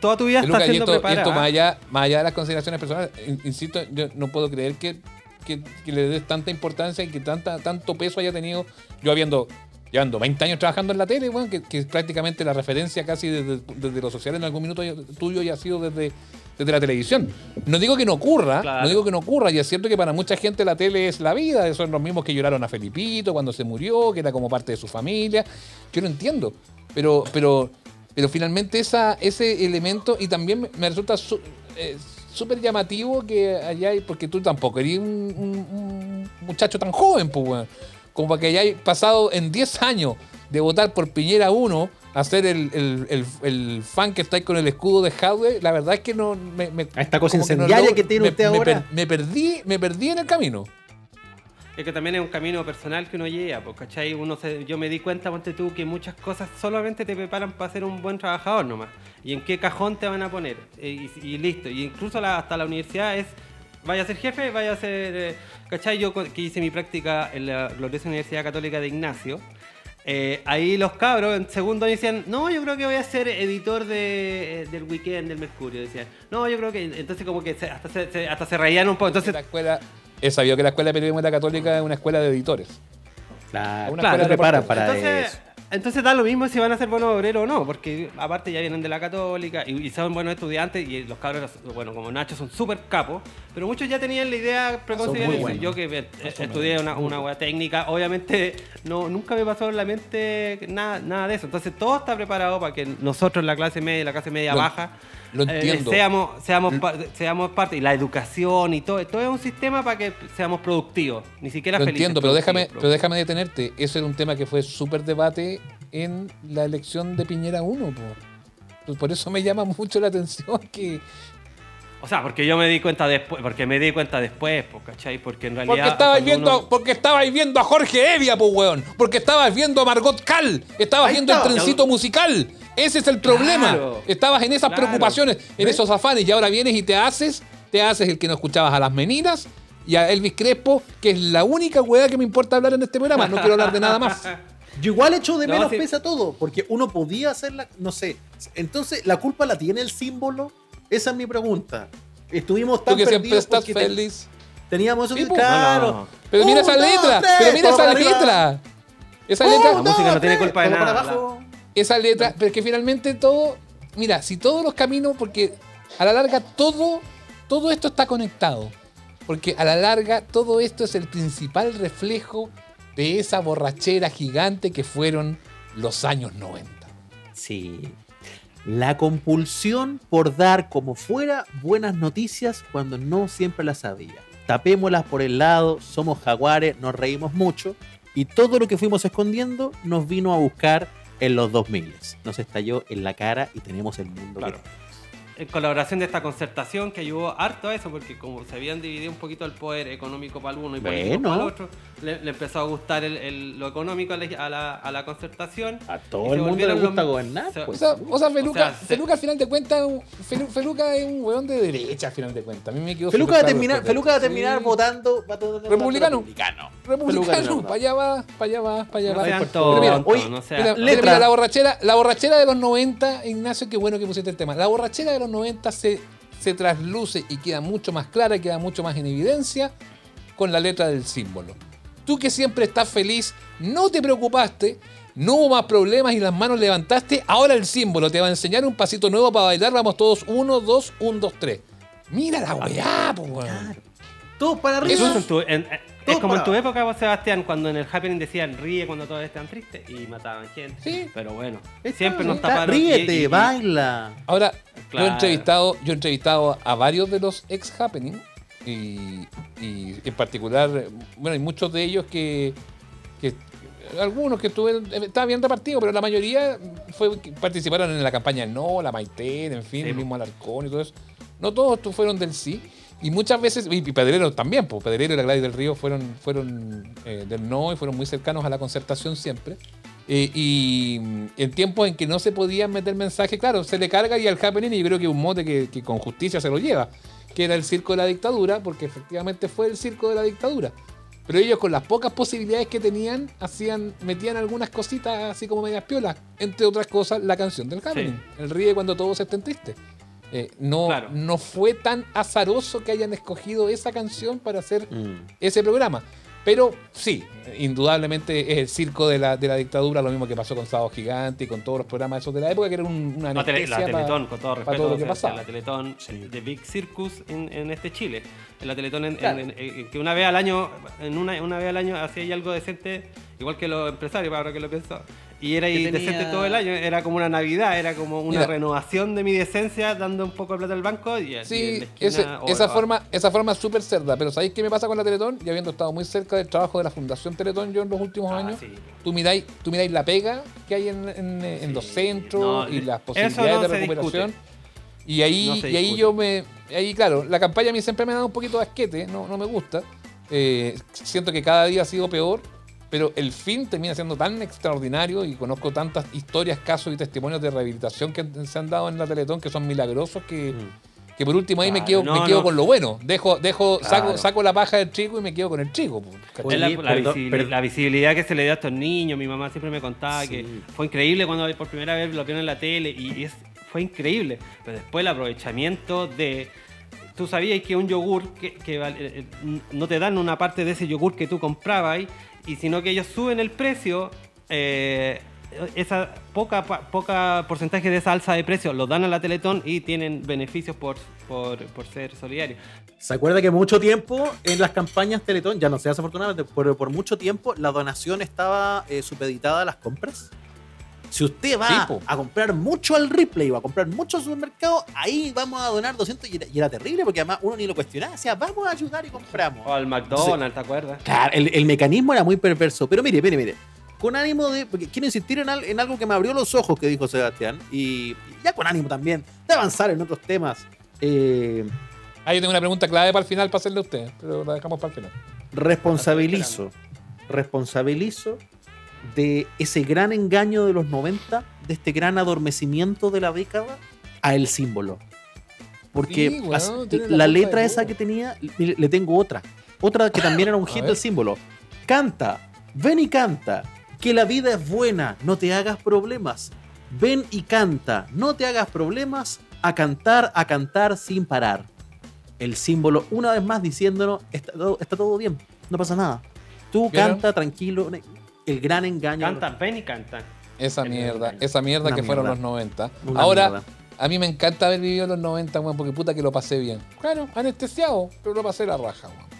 toda tu vida Feluca, está y siendo esto, y preparada. esto más, allá, más allá de las consideraciones personales, in- insisto, yo no puedo creer que, que- que le des tanta importancia y que tanta, tanto peso haya tenido yo habiendo llevando 20 años trabajando en la tele, weón, que, que es prácticamente la referencia casi desde, desde lo social en algún minuto tuyo ya ha sido desde, desde la televisión. No digo que no ocurra, Claro. no digo que no ocurra, y es cierto que para mucha gente la tele es la vida, son los mismos que lloraron a Felipito cuando se murió, que era como parte de su familia. Yo lo entiendo, pero, pero, pero finalmente esa, ese elemento, y también me- resulta su- eh, súper llamativo que allá, porque tú tampoco eres un, un- un muchacho tan joven, pues, como para que hayáis pasado en 10 años de votar por Piñera 1 a ser el, el- el- el fan que está ahí con el escudo de Jadwe, la verdad es que no me, me- A esta cosa como que no incendiaria logro- que tiene me- usted me ahora. per- me perdí, me perdí en el camino. Es que también es un camino personal que uno llega, pues, ¿cachai? Uno se- yo me di cuenta, ponte tú, que muchas cosas solamente te preparan para ser un buen trabajador nomás. Y en qué cajón te van a poner. Eh, Y, y listo. Y incluso la- hasta la universidad es, vaya a ser jefe, vaya a ser... eh, ¿Cachai? Yo que hice mi práctica en la gloriosa Universidad Católica de Ignacio. Eh, ahí los cabros en segundo decían, no, yo creo que voy a ser editor de, eh, del weekend del Mercurio. Decían, no, yo creo que... Entonces como que se- hasta, se, se- hasta se reían un poco. Entonces La escuela, he sabido que la escuela de periodismo de la católica es una escuela de editores. Claro, Una claro, escuela te preparan para entonces, eso. Entonces da lo mismo si van a ser buenos obreros o no, porque aparte ya vienen de la católica y, y son buenos estudiantes y los cabros, bueno, como Nacho son súper capos, pero muchos ya tenían la idea preconcebida. de- buenos. Yo que eh, estudié una, una hueá técnica, obviamente no, nunca me pasó en la mente nada, nada de eso. Entonces todo está preparado para que nosotros, la clase media, la clase media baja, lo eh, entiendo. seamos, seamos, pa- seamos parte, y la educación y todo, todo es un sistema para que seamos productivos, ni siquiera Lo felices. entiendo, pero déjame, productivos, pero déjame detenerte. Ese era un tema que fue súper debate en la elección de Piñera 1. po. Pues Por eso me llama mucho la atención que... O sea, porque yo me di cuenta después, porque me di cuenta después, ¿cachai? Porque en realidad. Porque estabais viendo, uno- porque estabais viendo a Jorge Evia, pues weón. Porque estabas viendo a Margot Cal. Estabas Ahí viendo el trencito musical. Ese es el problema. Claro. Estabas en esas Claro. preocupaciones, en ¿Ves? esos afanes, y ahora vienes y te haces, te haces el que no escuchabas a las meninas y a Elvis Crespo, que es la única weá que me importa hablar en este programa. No quiero hablar de nada más. Yo igual echo de No, menos sí. pesa todo, porque uno podía hacerla, no sé. Entonces, ¿la culpa la tiene el símbolo? Esa es mi pregunta. Estuvimos Tú tan que siempre estás feliz. teníamos eso Sí, que, pues. claro. No, no. Pero mira Un, esa dos, letra, tres, pero mira esa letra. Esa Un, letra, La música no tiene culpa de nada. Esa letra, pero es que finalmente todo, mira, si todos los caminos, porque a la larga todo, todo esto está conectado. Porque a la larga todo esto es el principal reflejo de esa borrachera gigante que fueron los años 90. Sí. La compulsión por dar como fuera buenas noticias cuando no siempre las había. Tapémoslas por el lado, somos jaguares, nos reímos mucho y todo lo que fuimos escondiendo nos vino a buscar en los 2000. Nos estalló en la cara y tenemos el mundo Claro. que. En colaboración de esta concertación que ayudó harto a eso, porque como se habían dividido un poquito el poder económico para el uno y político Bueno. para el otro, le, le empezó a gustar el- el- lo económico a la, a la- a la concertación. A todo el mundo le gusta los- gobernar. se- O pues. sea, o sea, Feluca, O sea, se- Feluca al final de cuentas, Felu- Feluca es un weón de derecha al final de cuentas. A mí me quedó Feluca va a terminar, Feluca va a terminar Sí. votando, va a terminar Republicano. republicano. Republicano, Feluca para allá va, para allá va, para allá No va. sean por todo. Pero mira, tontos, oye, no sean- Mira, letra. mira, la borrachera, la borrachera de los 90, Ignacio, qué bueno que pusiste el tema. La borrachera de los los 90 se, se trasluce y queda mucho más clara, queda mucho más en evidencia con la letra del símbolo. Tú que siempre estás feliz, no te preocupaste, no hubo más problemas y las manos levantaste, ahora el símbolo te va a enseñar un pasito nuevo para bailar, vamos todos, 1, 2, 1, 2, 3. Mira la weá, po, weón. Todos para arriba. Eso es, en tu- en- es como en tu época, vos, Sebastián, cuando en el Happening decían ríe cuando todos están tristes y mataban gente. Sí. Pero bueno, Está, siempre nos está, taparon. Ríete, y- y- y- baila. Ahora, yo, he entrevistado, yo he entrevistado a varios de los ex Happening y, y en particular, bueno, hay muchos de ellos que, que- algunos que estuvieron, eh, estaba bien repartido, pero la mayoría fue, participaron en la campaña No, la Maite, en fin, Sí, el mismo Alarcón y todo eso. No todos fueron del sí. Y muchas veces, y, Pedrero también, pues Pedrero y la Gladys del Río fueron, fueron eh, del no y fueron muy cercanos a la concertación siempre. Eh, y mm, en tiempos en que no se podían meter mensajes, claro, se le carga y al happening, y yo creo que un mote que, que con justicia se lo lleva, que era el circo de la dictadura, porque efectivamente fue el circo de la dictadura. Pero ellos con las pocas posibilidades que tenían, hacían, metían algunas cositas así como medias piolas. Entre otras cosas, la canción del happening. El ríe cuando todos estén tristes. Eh, no, Claro. no fue tan azaroso que hayan escogido esa canción para hacer Mm. ese programa. Pero sí, indudablemente es el circo de la, de la dictadura, lo mismo que pasó con Sábado Gigante y con todos los programas esos de la época, que era un- una La, tele- la pa- Teletón, con todo respeto, todo lo que pasaba. la Teletón de Big Circus en, en este Chile. En la Teletón, en- Claro. en- en- que una vez al año, en una, una vez al año hacía algo decente, igual que los empresarios, ahora que lo pienso. Y era ahí Que tenía- decente todo el año, era como una Navidad, era como una Mira. renovación de mi decencia, dando un poco de plata al banco. Y, y en Sí, la esquina, ese- o- esa, forma, esa forma es súper cerda, pero ¿sabéis qué me pasa con la Teletón? Y habiendo estado muy cerca del trabajo de la Fundación Teletón yo en los últimos Ah, años, sí. tú, miráis, tú miráis la pega que hay en, en- en los centros No, y las posibilidades no de recuperación. discute. Y ahí, No y ahí yo me. Ahí, claro, la campaña a mí siempre me ha dado un poquito de asquete, no, no me gusta. Eh, siento que cada día ha sido peor, pero el fin termina siendo tan extraordinario y conozco tantas historias, casos y testimonios de rehabilitación que se han dado en la Teletón que son milagrosos que, que por último ahí me quedo, no, me quedo no. con lo bueno. Dejo, dejo, saco, Claro. saco la paja del chico y me quedo con el chico. la, la la visibilidad que se le dio a estos niños, mi mamá siempre me contaba Sí. que fue increíble cuando por primera vez lo vieron en la tele y es, fue increíble. Pero después el aprovechamiento de... Tú sabías que un yogur, que, que eh, eh, no te dan una parte de ese yogur que tú comprabas, y sino que ellos suben el precio, eh, esa poca, poca porcentaje de esa alza de precio lo dan a la Teletón y tienen beneficios por, por, por ser solidarios. ¿Se acuerda que mucho tiempo en las campañas Teletón, ya no sé desafortunadamente, pero por mucho tiempo la donación estaba eh, supeditada a las compras? Si usted va Sí, a comprar mucho al Ripley o a comprar mucho al supermercado, ahí vamos a donar 200 y era, y era terrible porque además uno ni lo cuestionaba, decía, vamos a ayudar y compramos. O al McDonald's, ¿te acuerdas? Claro, el, el mecanismo era muy perverso. Pero mire, mire, mire. Con ánimo de. Porque quiero insistir en, al- en algo que me abrió los ojos que dijo Sebastián. Y, y ya con ánimo también de avanzar en otros temas. Eh, Ahí yo tengo una pregunta clave para el final para hacerle a usted, pero la dejamos para el final. responsabilizo. Responsabilizo de ese gran engaño de los 90, de este gran adormecimiento de la década, a el símbolo. Porque Sí, la, letra esa que tenía, le tengo otra. Otra que también era un hit del símbolo. Canta, ven y canta, que la vida es buena, no te hagas problemas. Ven y canta, no te hagas problemas, a cantar, a cantar sin parar. El símbolo, una vez más, diciéndonos, está todo, está todo bien, no pasa nada. Tú ¿Vieron? canta tranquilo, el gran engaño. Canta, ven y canta. Esa El mierda, esa mierda Una que fueron los 90. Una Ahora, mierda. a mí me encanta haber vivido los 90, weón, porque puta que lo pasé bien. Claro, anestesiado, pero lo pasé la raja, weón.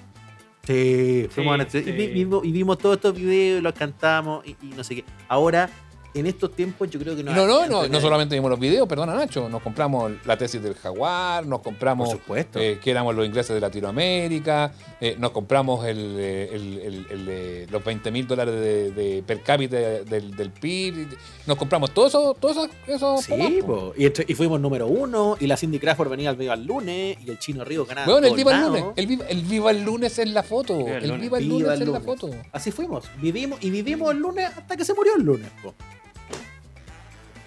Sí, fuimos Sí, y, vimos, y vimos todos estos videos y los cantamos y, y no sé qué. Ahora, en estos tiempos, yo creo que no No, no, no, no solamente vimos los videos, perdona Nacho, nos compramos la tesis del jaguar, nos compramos Por supuesto. eh, que éramos los ingleses de Latinoamérica, eh, nos compramos el, eh, el- el- el, los 20 mil dólares de, de per cápita del, del PIB, nos compramos todo eso, todo eso, eso Sí, po. Y, fuimos número uno, y la Cindy Crawford venía al Viva el lunes, y el Chino Río ganaba. Weón, el viva el lunes, el viva, el viva el lunes es la foto, Viva el lunes. viva el Viva lunes el es la lunes. foto. Así fuimos, vivimos y vivimos el lunes hasta que se murió el lunes. po.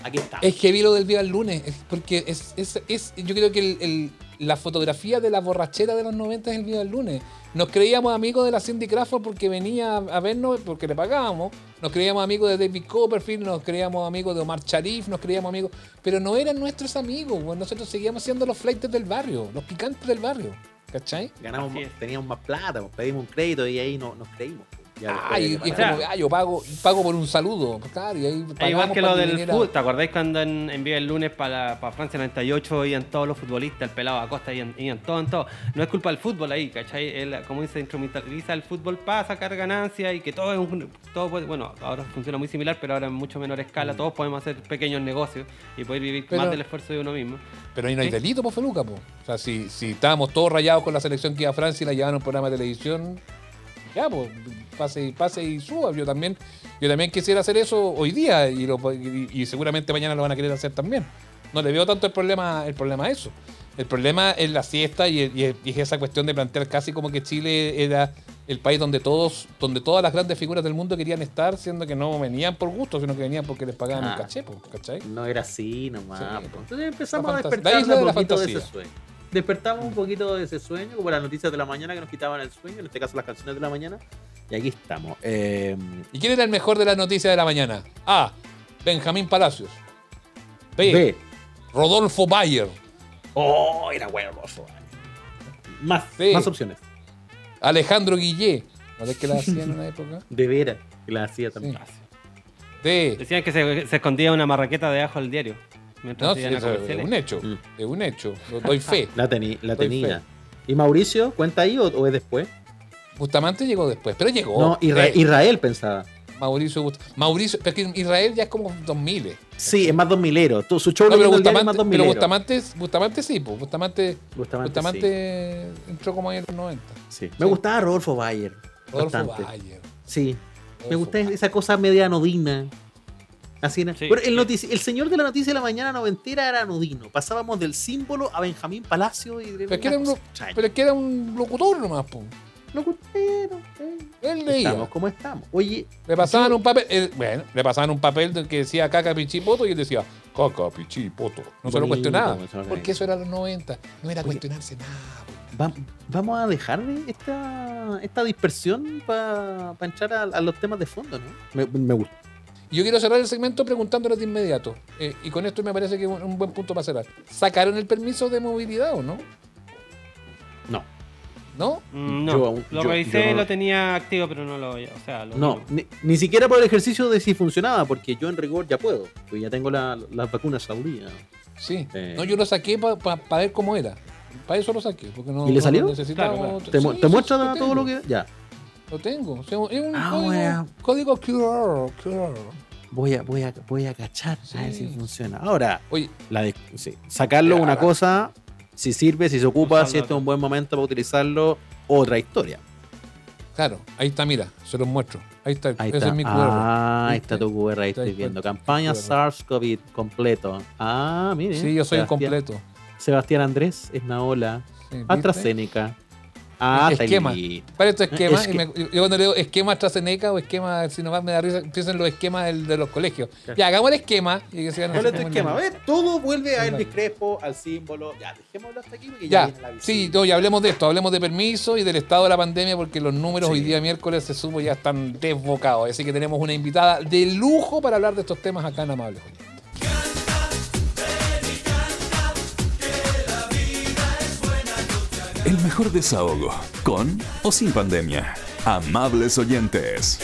Aquí está. Es que vi lo del Viva el lunes, es porque es, es, es- yo creo que el- el- la fotografía de la borrachera de los 90 es el video del lunes. Nos creíamos amigos de la Cindy Crawford porque venía a vernos porque le pagábamos. Nos creíamos amigos de David Copperfield, nos creíamos amigos de Omar Sharif, nos creíamos amigos. Pero no eran nuestros amigos, weón. nosotros seguíamos siendo los flights del barrio, los picantes del barrio. ¿Cachai? Ganamos, teníamos más plata, pues, pedimos un crédito y ahí no, nos creímos. Ya de y es como, ah, yo pago, pago por un saludo. Claro, y ahí Es pagamos igual que lo del fútbol. ¿Te acordáis cuando en, en Viva el lunes para, para Francia 98 iban todos los futbolistas, el pelado Acosta, iban, iban todo en todo? No es culpa del fútbol ahí, ¿cachai? Él, como dice, instrumentaliza el fútbol para sacar ganancias y que todo es un. Todo puede- bueno, ahora funciona muy similar, pero ahora en mucho menor escala. Todos podemos hacer pequeños negocios y poder vivir Pero- más del esfuerzo de uno mismo. Pero ahí no hay Sí. delito, pues, Feluca, pues. O sea, si, si estábamos todos rayados con la selección que iba a Francia y la llevaron a un programa de televisión, ya, pues, pase, y- pase y suba. Yo también, yo también quisiera hacer eso hoy día y, lo- y- y seguramente mañana lo van a querer hacer también. No le veo tanto el problema, el problema a eso. El problema es la siesta y, y es- y es esa cuestión de plantear casi como que Chile era el país donde todos, donde todas las grandes figuras del mundo querían estar, siendo que no venían por gusto, sino que venían porque les pagaban Ah. un caché, ¿cachai? No era así nomás. Sí. Entonces empezamos a despertar la isla de la poquito de ese fantasía. sueño. Despertamos un poquito de ese sueño, como las noticias de la mañana que nos quitaban el sueño, en este caso las canciones de la mañana. Y aquí estamos. Eh, ¿Y quién era el mejor de las noticias de la mañana? A. Benjamín Palacios. B. B. Rodolfo Bayer. Oh, era bueno. oso. Más, más opciones. Alejandro Guillé. ¿No ves que la hacían en una época? De veras, que la hacía también. Sí. D. Decían que se, se escondía una marraqueta debajo del diario. Mientras No, sí, es un hecho. Mm. Es un hecho. Doy fe. La, teni- la Doy tenía. fe. ¿Y Mauricio cuenta ahí o, o es después? Bustamante llegó después, pero llegó. no, Eh, Israel pensaba. Mauricio Mauricio, pero es que Israel ya es como 2000. Sí, es más 2000ero. Tu- Su show No, pero es más Bustamante, pero 2000ero. Bustamante, Bustamante sí, pues. Bustamante, Bustamante, Bustamante entró como ahí en los 90. sí. Sí. Me gustaba Rodolfo Bayer. Rodolfo bastante. Bayer. Sí. Me Rodolfo gusta Bayer. esa cosa media anodina. Así, ¿no? Sí, Bueno, el, notici- el señor de la noticia de la mañana noventera era anodino. Pasábamos del símbolo a Benjamín Palacio y de Pero es que era un, pero es que era un locutor nomás, pues. Locutero, eh. Él leía. Estamos como estamos. Oye, Le pasaban un papel, eh, bueno, le pasaban un papel que decía caca, pichi, poto y él decía caca, pichi, poto. No se lo cuestionaba. Porque eso era los 90. No era Oye. cuestionarse nada. va- vamos a dejar de esta, esta dispersión para entrar a, a los temas de fondo, ¿no? Me, me gusta. Yo quiero cerrar el segmento preguntándoles de inmediato. eh, y con esto me parece que es un, buen punto para cerrar. ¿Sacaron el permiso de movilidad o no? No. ¿No? Mm, No, Yo lo yo- revisé, yo no- lo tenía activo, pero no lo. O sea, lo No, ni, ni siquiera por el ejercicio de si funcionaba, porque yo en rigor ya puedo. Porque ya tengo la- las vacunas al día. Sí. Eh. No, yo lo saqué para ver cómo era. Para eso lo saqué. Porque no, ¿Y le no salió? necesitaba Claro, ¿Te, Sí, te sí, muestra sí, todo lo que.? Ya. Lo tengo. O sea, es un Ah, código, bueno. código QR. QR. Voy a, voy a, voy a cachar a ver Sí. si funciona. Ahora, Oye, la de- sí, sacarlo Ya, una cosa, si sirve, si se ocupa, si este es un buen momento para utilizarlo, otra historia. claro, ahí está, mira, se los muestro. Ahí está, Ahí ese está. es mi QR. ah, ahí está tu QR, ahí ¿Te das estoy viendo. Campaña. SARS-CoV completo. Ah, mire. Sí, yo soy Sebastián- completo. Sebastián Andrés, Esnaola, Sí, ¿viste? AstraZeneca. Ah, está Esquema. listo. Para estos esquemas, Es y que- me- yo cuando leo esquema AstraZeneca o esquema Sinovac me da risa, empiezan los esquemas del- de los colegios. Claro. Ya, hagamos el esquema. Y que sigan ¿Cuál es tu esquema? A ver, todo vuelve a. Elvis Crespo, al símbolo. Ya, dejémoslo hasta aquí porque ya, Ya, viene la visita. sí, no, ya hablemos de esto, hablemos de permiso y del estado de la pandemia porque los números Sí. hoy día miércoles se supo ya están desbocados. Así que tenemos una invitada de lujo para hablar de estos temas acá en Amables. El mejor desahogo, con o sin pandemia. Amables oyentes.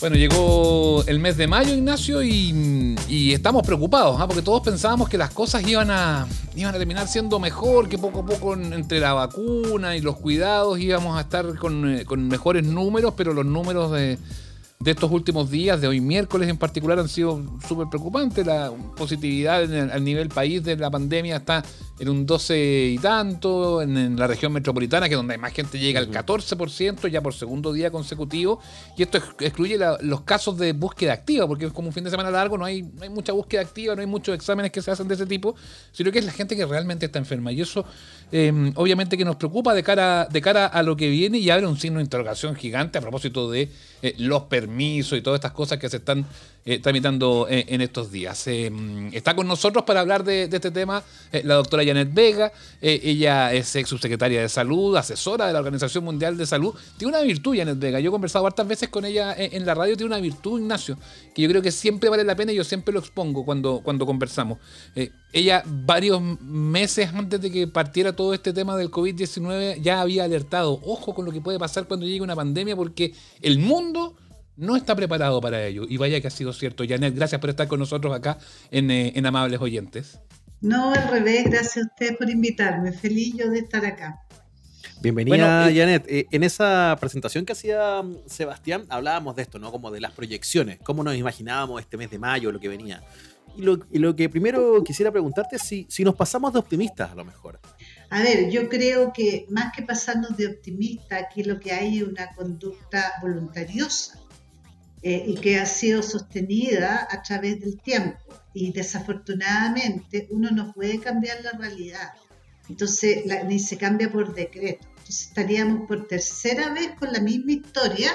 Bueno, llegó el mes de mayo, Ignacio, y, estamos preocupados, ¿ah? porque todos pensábamos que las cosas iban a, iban a terminar siendo mejor, que poco a poco en- entre la vacuna y los cuidados íbamos a estar con, eh, con mejores números, pero los números de, de estos últimos días, de hoy miércoles en particular, han sido súper preocupantes. La positividad en el- al nivel país de la pandemia está en un 12 y tanto, en, en la región metropolitana, que es donde más gente llega al 14%, ya por segundo día consecutivo. Y esto ex- excluye la- los casos de búsqueda activa, porque es como un fin de semana largo, no hay, no hay mucha búsqueda activa, no hay muchos exámenes que se hacen de ese tipo, sino que es la gente que realmente está enferma. Y eso, eh, obviamente, que nos preocupa de cara, de cara a lo que viene y abre un signo de interrogación gigante a propósito de eh, los permisos y todas estas cosas que se están eh, tramitando eh, en estos días. Eh, mm, está con nosotros para hablar de, este tema la doctora Janet Vega. ella es ex subsecretaria de Salud, asesora de la Organización Mundial de Salud. Tiene una virtud, Janet Vega. Yo he conversado hartas veces con ella en, la radio. Tiene una virtud, Ignacio, que yo creo que siempre vale la pena y yo siempre lo expongo cuando, cuando conversamos. ella, varios meses antes de que partiera todo este tema del COVID-19, ya había alertado, ojo con lo que puede pasar cuando llegue una pandemia, porque el mundo no está preparado para ello. Y vaya que ha sido cierto. Janet, gracias por estar con nosotros acá en, eh, Amables Oyentes. No, al revés, gracias a ustedes por invitarme. Feliz yo de estar acá. Bienvenida, eh, Janet. Eh, en esa presentación que hacía mm, Sebastián, hablábamos de esto, ¿no? Como de las proyecciones, cómo nos imaginábamos este mes de mayo, lo que venía. Y lo, que primero quisiera preguntarte es si, si nos pasamos de optimistas, a lo mejor. A ver, yo creo que más que pasarnos de optimistas, aquí lo que hay es una conducta voluntariosa eh, y que ha sido sostenida a través del tiempo. Y desafortunadamente uno no puede cambiar la realidad. Entonces, ni se cambia por decreto. Entonces, estaríamos por tercera vez con la misma historia.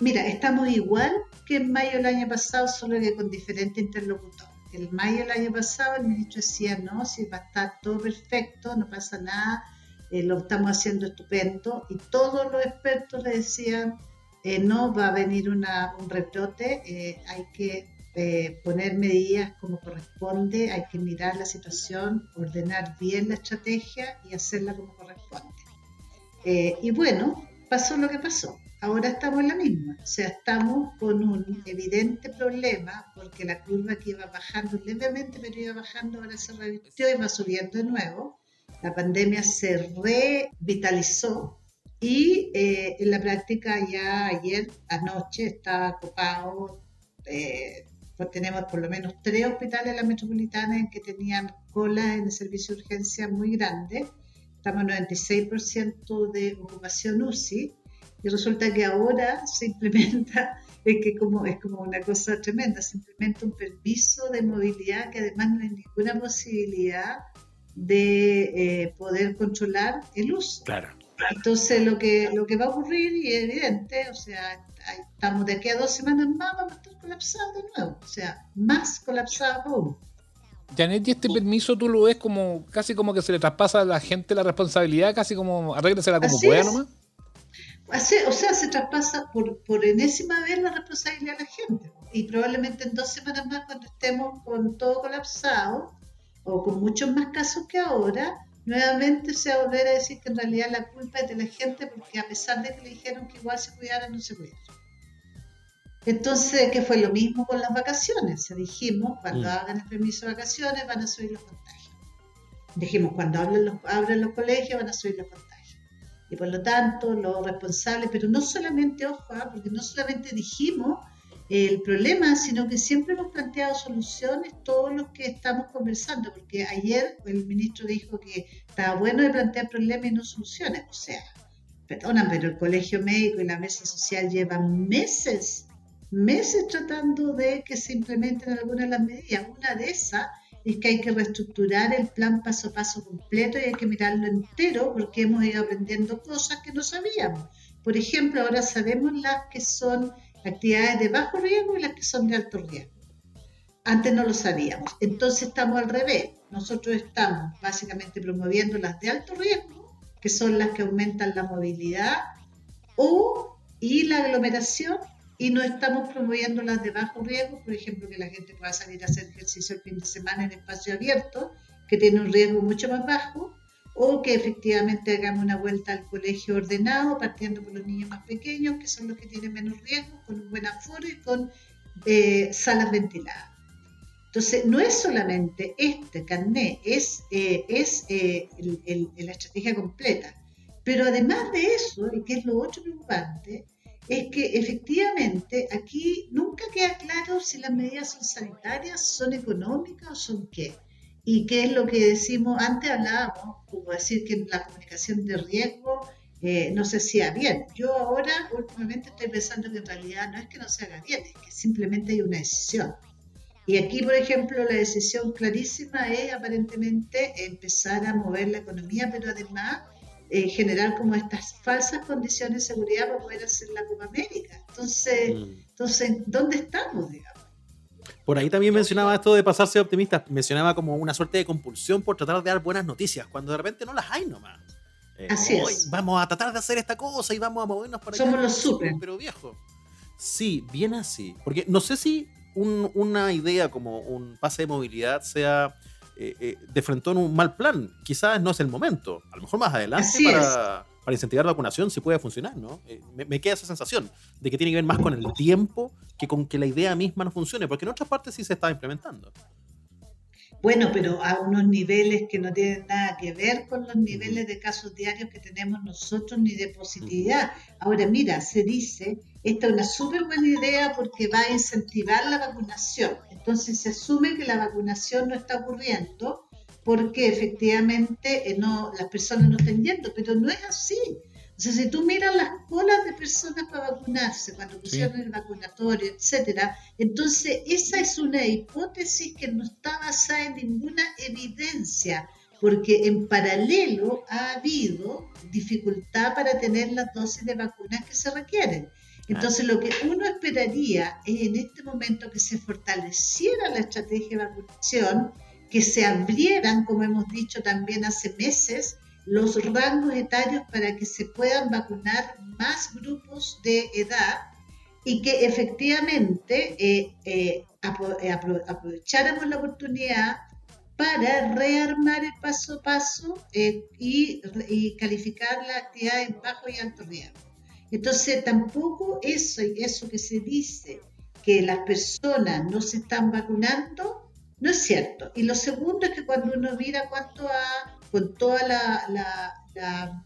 Mira, estamos igual que en mayo del año pasado, solo que con diferente interlocutor. El mayo del año pasado el ministro decía, no, si va a estar todo perfecto, no pasa nada, eh, lo estamos haciendo estupendo. Y todos los expertos le decían, eh, no va a venir un rebrote, eh, hay que eh, poner medidas como corresponde, hay que mirar la situación, ordenar bien la estrategia y hacerla como corresponde. y bueno, pasó lo que pasó. Ahora estamos en la misma, o sea, estamos con un evidente problema porque la curva que iba bajando levemente, pero iba bajando, ahora se revirtió y va subiendo de nuevo. La pandemia se revitalizó y eh, en la práctica ya ayer, anoche, estaba ocupado, eh, pues tenemos por lo menos tres hospitales en la metropolitana en que tenían colas en el servicio de urgencia muy grande. Estamos en 96% de ocupación UCI y resulta que ahora se implementa, es que como, es como una cosa tremenda, se implementa un permiso de movilidad que además no hay ninguna posibilidad de eh, poder controlar el uso. Claro. Entonces lo que, lo que va a ocurrir, y es evidente, o sea, estamos de aquí a dos semanas más, vamos a estar colapsados de nuevo, o sea, más colapsados aún. Janet, ¿y este permiso tú lo ves como casi como que se le traspasa a la gente la responsabilidad, casi como arréglesela como pueda nomás? o sea, se traspasa por, por enésima vez la responsabilidad a la gente. Y probablemente en dos semanas más, cuando estemos con todo colapsado, o con muchos más casos que ahora, nuevamente se va a volver a decir que en realidad la culpa es de la gente porque a pesar de que le dijeron que igual se cuidaran, no se cuidaron. Entonces, que fue lo mismo con las vacaciones. Se dijimos, cuando mm. hagan el permiso de vacaciones van a subir los contagios. Dijimos, cuando abren los, abren los colegios van a subir los contagios. Y por lo tanto, los responsables, pero no solamente, ojo, ¿ah? porque no solamente dijimos el problema, sino que siempre hemos planteado soluciones todos los que estamos conversando, porque ayer el ministro dijo que estaba bueno de plantear problemas y no soluciones. O sea, perdona, pero el colegio médico y la mesa social llevan meses, meses tratando de que se implementen algunas de las medidas. Una de esas es que hay que reestructurar el plan paso a paso completo y hay que mirarlo entero porque hemos ido aprendiendo cosas que no sabíamos. Por ejemplo, ahora sabemos las que son actividades de bajo riesgo y las que son de alto riesgo. Antes no lo sabíamos. Entonces estamos al revés. Nosotros estamos básicamente promoviendo las de alto riesgo, que son las que aumentan la movilidad o, y la aglomeración, y no estamos promoviendo las de bajo riesgo, por ejemplo, que la gente pueda salir a hacer ejercicio el fin de semana en espacio abierto, que tiene un riesgo mucho más bajo, o que efectivamente hagamos una vuelta al colegio ordenado, partiendo por los niños más pequeños, que son los que tienen menos riesgo, con un buen aforo y con eh, salas ventiladas. Entonces, no es solamente este carnet, es, eh, es eh, la estrategia completa. Pero además de eso, y que es lo otro preocupante, es que efectivamente aquí nunca queda claro si las medidas son sanitarias, son económicas o son qué. ¿Y qué es lo que decimos? Antes hablábamos, como decir que la comunicación de riesgo eh, no se hacía bien. Yo ahora últimamente estoy pensando que en realidad no es que no se haga bien, es que simplemente hay una decisión. Y aquí, por ejemplo, la decisión clarísima es aparentemente empezar a mover la economía, pero además eh, generar como estas falsas condiciones de seguridad para poder hacer la Copa América. Entonces, mm. entonces ¿dónde estamos, digamos? Por ahí también mencionaba esto de pasarse optimista. Mencionaba como una suerte de compulsión por tratar de dar buenas noticias, cuando de repente no las hay nomás. Eh, Así "Hoy es. Vamos a tratar de hacer esta cosa y vamos a movernos para Somos allá". los Sí, super. Pero viejo. Sí, bien así. Porque no sé si un- una idea como un pase de movilidad sea eh, eh, de frente a un mal plan. Quizás no es el momento. A lo mejor más adelante Así para, para incentivar la vacunación sí puede funcionar, ¿no? Eh, me, me queda esa sensación de que tiene que ver más con el tiempo que con que la idea misma no funcione, porque en otras partes sí se está implementando. Bueno, pero a unos niveles que no tienen nada que ver con los niveles de casos diarios que tenemos nosotros ni de positividad. Ahora, mira, se dice, esta es una súper buena idea porque va a incentivar la vacunación. Entonces se asume que la vacunación no está ocurriendo porque efectivamente eh, no, las personas no están yendo, pero no es así. O sea, si tú miras las colas de personas para vacunarse, cuando pusieron el vacunatorio, etcétera, entonces esa es una hipótesis que no está basada en ninguna evidencia, porque en paralelo ha habido dificultad para tener las dosis de vacunas que se requieren. Entonces, lo que uno esperaría es en este momento que se fortaleciera la estrategia de vacunación, que se abrieran, como hemos dicho también hace meses, los rangos etarios para que se puedan vacunar más grupos de edad y que efectivamente eh, eh, apo- eh, apro- aprovecháramos la oportunidad para rearmar el paso a paso eh, y, y calificar la actividad en bajo y alto riesgo. Entonces, tampoco eso, eso que se dice que las personas no se están vacunando, no es cierto. Y lo segundo es que cuando uno mira cuánto ha, con toda la, la,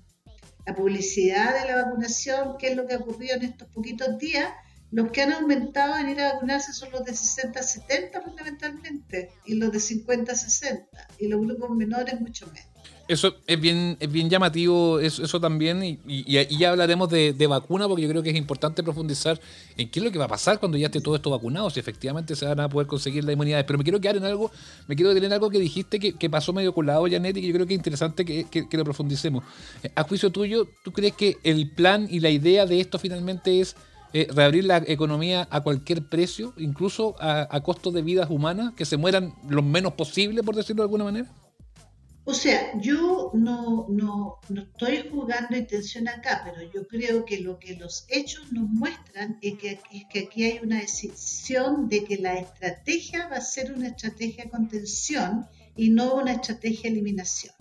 publicidad de la vacunación, qué es lo que ha ocurrido en estos poquitos días, los que han aumentado en ir a vacunarse son los de 60 a 70 fundamentalmente, y los de 50 a 60, y los grupos menores mucho menos. Eso es bien, es bien llamativo, eso, eso también, y, y- ya hablaremos de, vacuna, porque yo creo que es importante profundizar en qué es lo que va a pasar cuando ya esté todo esto vacunado, si efectivamente se van a poder conseguir la inmunidad. Pero me quiero quedar en algo, me quiero detener en algo que dijiste que, pasó medio colado, Janet, y que yo creo que es interesante que, que- lo profundicemos. Eh, A juicio tuyo, ¿tú crees que el plan y la idea de esto finalmente es eh, reabrir la economía a cualquier precio, incluso a, a costo de vidas humanas, que se mueran lo menos posible, por decirlo de alguna manera? O sea, yo no, no, no estoy jugando intención acá, pero yo creo que lo que los hechos nos muestran es que, es que aquí hay una decisión de que la estrategia va a ser una estrategia de contención y no una estrategia de eliminación,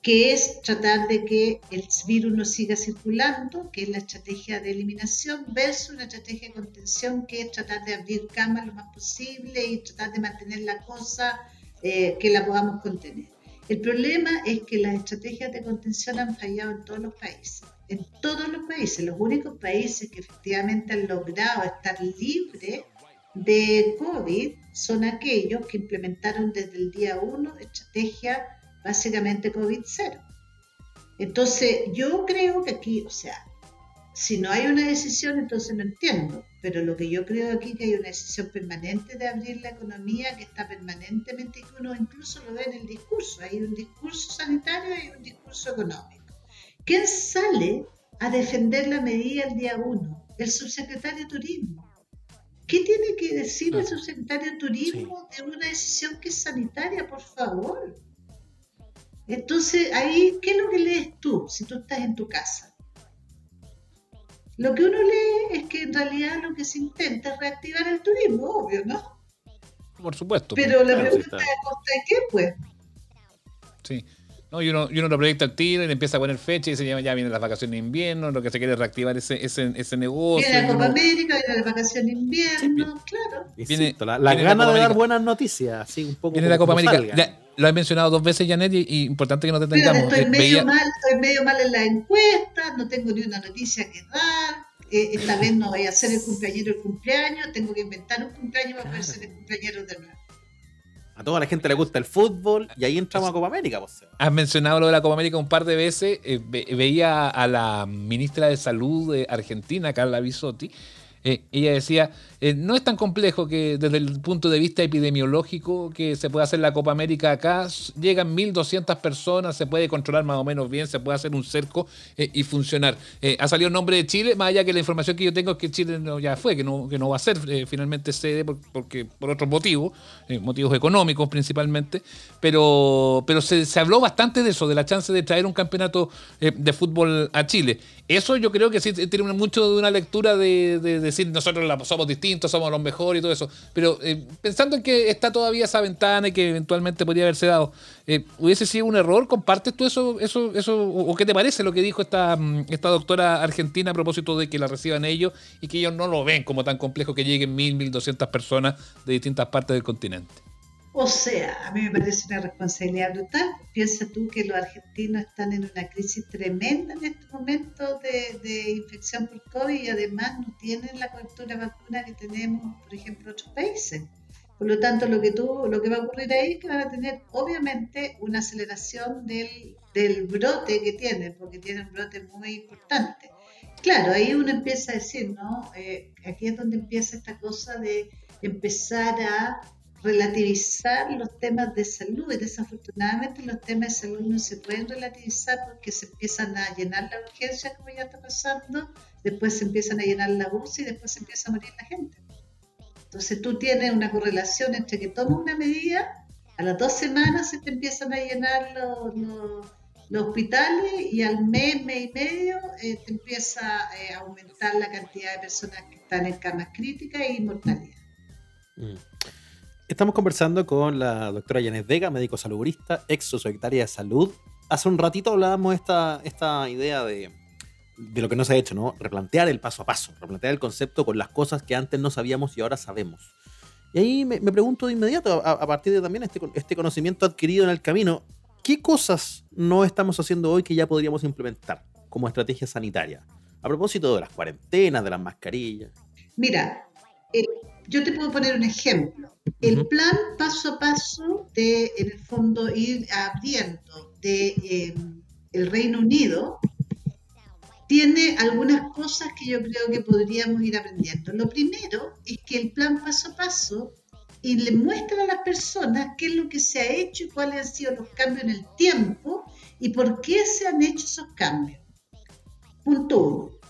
que es tratar de que el virus no siga circulando, que es la estrategia de eliminación, versus una estrategia de contención, que es tratar de abrir camas lo más posible y tratar de mantener la cosa eh, que la podamos contener. El problema es que las estrategias de contención han fallado en todos los países. En todos los países. Los únicos países que efectivamente han logrado estar libres de COVID son aquellos que implementaron desde el día 1 estrategia básicamente COVID-0. Entonces, yo creo que aquí, o sea, si no hay una decisión, entonces no entiendo. Pero lo que yo creo aquí que hay una decisión permanente de abrir la economía que está permanentemente y que uno incluso lo ve en el discurso. Hay un discurso sanitario y un discurso económico. ¿Quién sale a defender la medida el día uno? El subsecretario de Turismo. ¿Qué tiene que decir el subsecretario de Turismo de una decisión que es sanitaria, por favor? Entonces, ahí, ¿qué es lo que lees tú si tú estás en tu casa? Lo que uno lee es que en realidad lo que se intenta es reactivar el turismo, obvio, ¿no? Por supuesto. Pero la Claro, pregunta es a costa de qué, pues. Sí. No, y, uno, y uno lo proyecta al tiro y le empieza a poner fecha y se llama, ya vienen las vacaciones de invierno, lo que se quiere es reactivar ese, ese, ese negocio. Viene la Copa uno- América, viene la vacación de invierno, claro. Viene- la, la viene gana de dar buenas noticias, así un poco. Viene la Copa América. Lo he mencionado dos veces, Janet, y, y importante que nos Fíjate, detengamos. estoy Eh, medio veía- mal, estoy medio mal en la encuesta, no tengo ni una noticia que dar. eh, esta vez no voy a ser el cumpleañero del cumpleaños, tengo que inventar un cumpleaños para poder ser el cumpleañero de nuevo. A toda la gente le gusta el fútbol y ahí entramos a Copa América, pues. Has mencionado lo de la Copa América un par de veces. eh, ve- veía a la ministra de Salud de Argentina, Carla Bisotti, Eh, ella decía, eh, no es tan complejo que desde el punto de vista epidemiológico que se pueda hacer la Copa América acá, llegan 1.200 personas, se puede controlar más o menos bien, se puede hacer un cerco eh, y funcionar. ha salido el nombre de Chile, más allá que la información que yo tengo es que Chile no, ya fue, que no, que no va a ser finalmente sede por, porque, por otros motivos, motivos económicos principalmente, pero, pero se, se, habló bastante de eso, de la chance de traer un campeonato de fútbol a Chile. Eso yo creo que sí tiene mucho de una lectura de, decir nosotros somos distintos, somos los mejores y todo eso. Pero eh, pensando en que está todavía esa ventana y que eventualmente podría haberse dado, eh, ¿hubiese sido un error? ¿Compartes tú eso, eso, eso? ¿O qué te parece lo que dijo esta, mm, esta doctora argentina a propósito de que la reciban ellos y que ellos no lo ven como tan complejo que lleguen mil, mil doscientas personas de distintas partes del continente? O sea, a mí me parece una responsabilidad brutal. Piensa tú que los argentinos están en una crisis tremenda en este momento de, infección por COVID y además no tienen la cobertura vacuna que tenemos, por ejemplo, otros países. Por lo tanto, lo que, tú, lo que va a ocurrir ahí es que van a tener, obviamente, una aceleración del, del brote que tienen, porque tienen un brote muy importante. Claro, ahí uno empieza a decir, ¿no? Eh, aquí es donde empieza esta cosa de empezar a relativizar los temas de salud y desafortunadamente los temas de salud no se pueden relativizar porque se empiezan a llenar la urgencia como ya está pasando, después se empiezan a llenar la UCI y después se empieza a morir la gente. Entonces tú tienes una correlación entre que tomas una medida, a las dos semanas se te empiezan a llenar los, hospitales y al mes, mes y medio eh, te empieza eh, a aumentar la cantidad de personas que están en camas críticas y mortalidad. Mm. Estamos conversando con la doctora Janet Vega, médico salubrista, ex de salud. Hace un ratito hablábamos esta, esta idea de, de lo que no se ha hecho, ¿no? Replantear el paso a paso, replantear el concepto con las cosas que antes no sabíamos y ahora sabemos. Y ahí me, pregunto de inmediato, a, partir de también este, este conocimiento adquirido en el camino, ¿qué cosas no estamos haciendo hoy que ya podríamos implementar como estrategia sanitaria? A propósito de las cuarentenas, de las mascarillas. Mira, el yo te puedo poner un ejemplo. El plan paso a paso de, en el fondo, ir abriendo de em, el Reino Unido tiene algunas cosas que yo creo que podríamos ir aprendiendo. Lo primero es que el plan paso a paso y le muestra a las personas qué es lo que se ha hecho y cuáles han sido los cambios en el tiempo y por qué se han hecho esos cambios. Punto uno.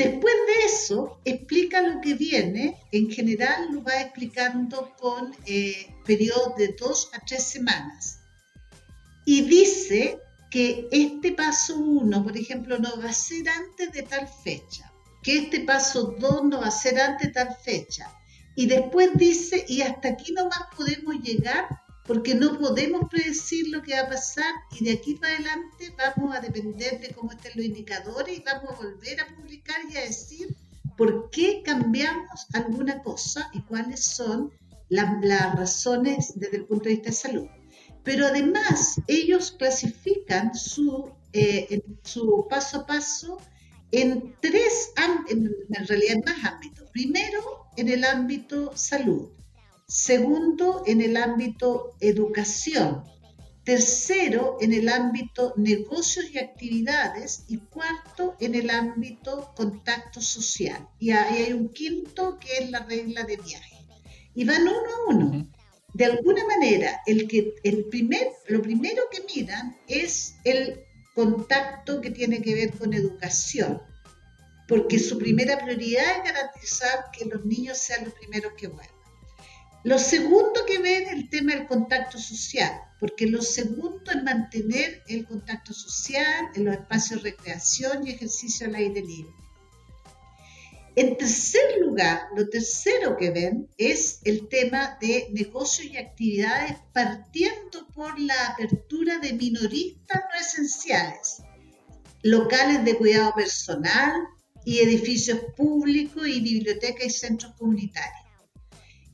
Después de eso, explica lo que viene. En general lo va explicando con eh, periodos de dos a tres semanas. Y dice que este paso uno, por ejemplo, no va a ser antes de tal fecha, que este paso dos no va a ser antes de tal fecha. Y después dice, y hasta aquí nomás podemos llegar porque no podemos predecir lo que va a pasar y de aquí para adelante vamos a depender de cómo estén los indicadores y vamos a volver a publicar y a decir por qué cambiamos alguna cosa y cuáles son las, razones desde el punto de vista de salud. Pero además ellos clasifican su, eh, su paso a paso en tres, en, en realidad en más ámbitos. Primero, en el ámbito salud Segundo, en el ámbito educación. Tercero, en el ámbito negocios y actividades. Y cuarto, en el ámbito contacto social. Y ahí hay un quinto que es la regla de viaje. Y van uno a uno. De alguna manera, el que, el primer, lo primero que miran es el contacto que tiene que ver con educación, porque su primera prioridad es garantizar que los niños sean los primeros que vuelvan. Lo segundo que ven es el tema del contacto social, porque lo segundo es mantener el contacto social en los espacios de recreación y ejercicio al aire libre. En tercer lugar, lo tercero que ven es el tema de negocios y actividades partiendo por la apertura de minoristas no esenciales, locales de cuidado personal y edificios públicos y bibliotecas y centros comunitarios.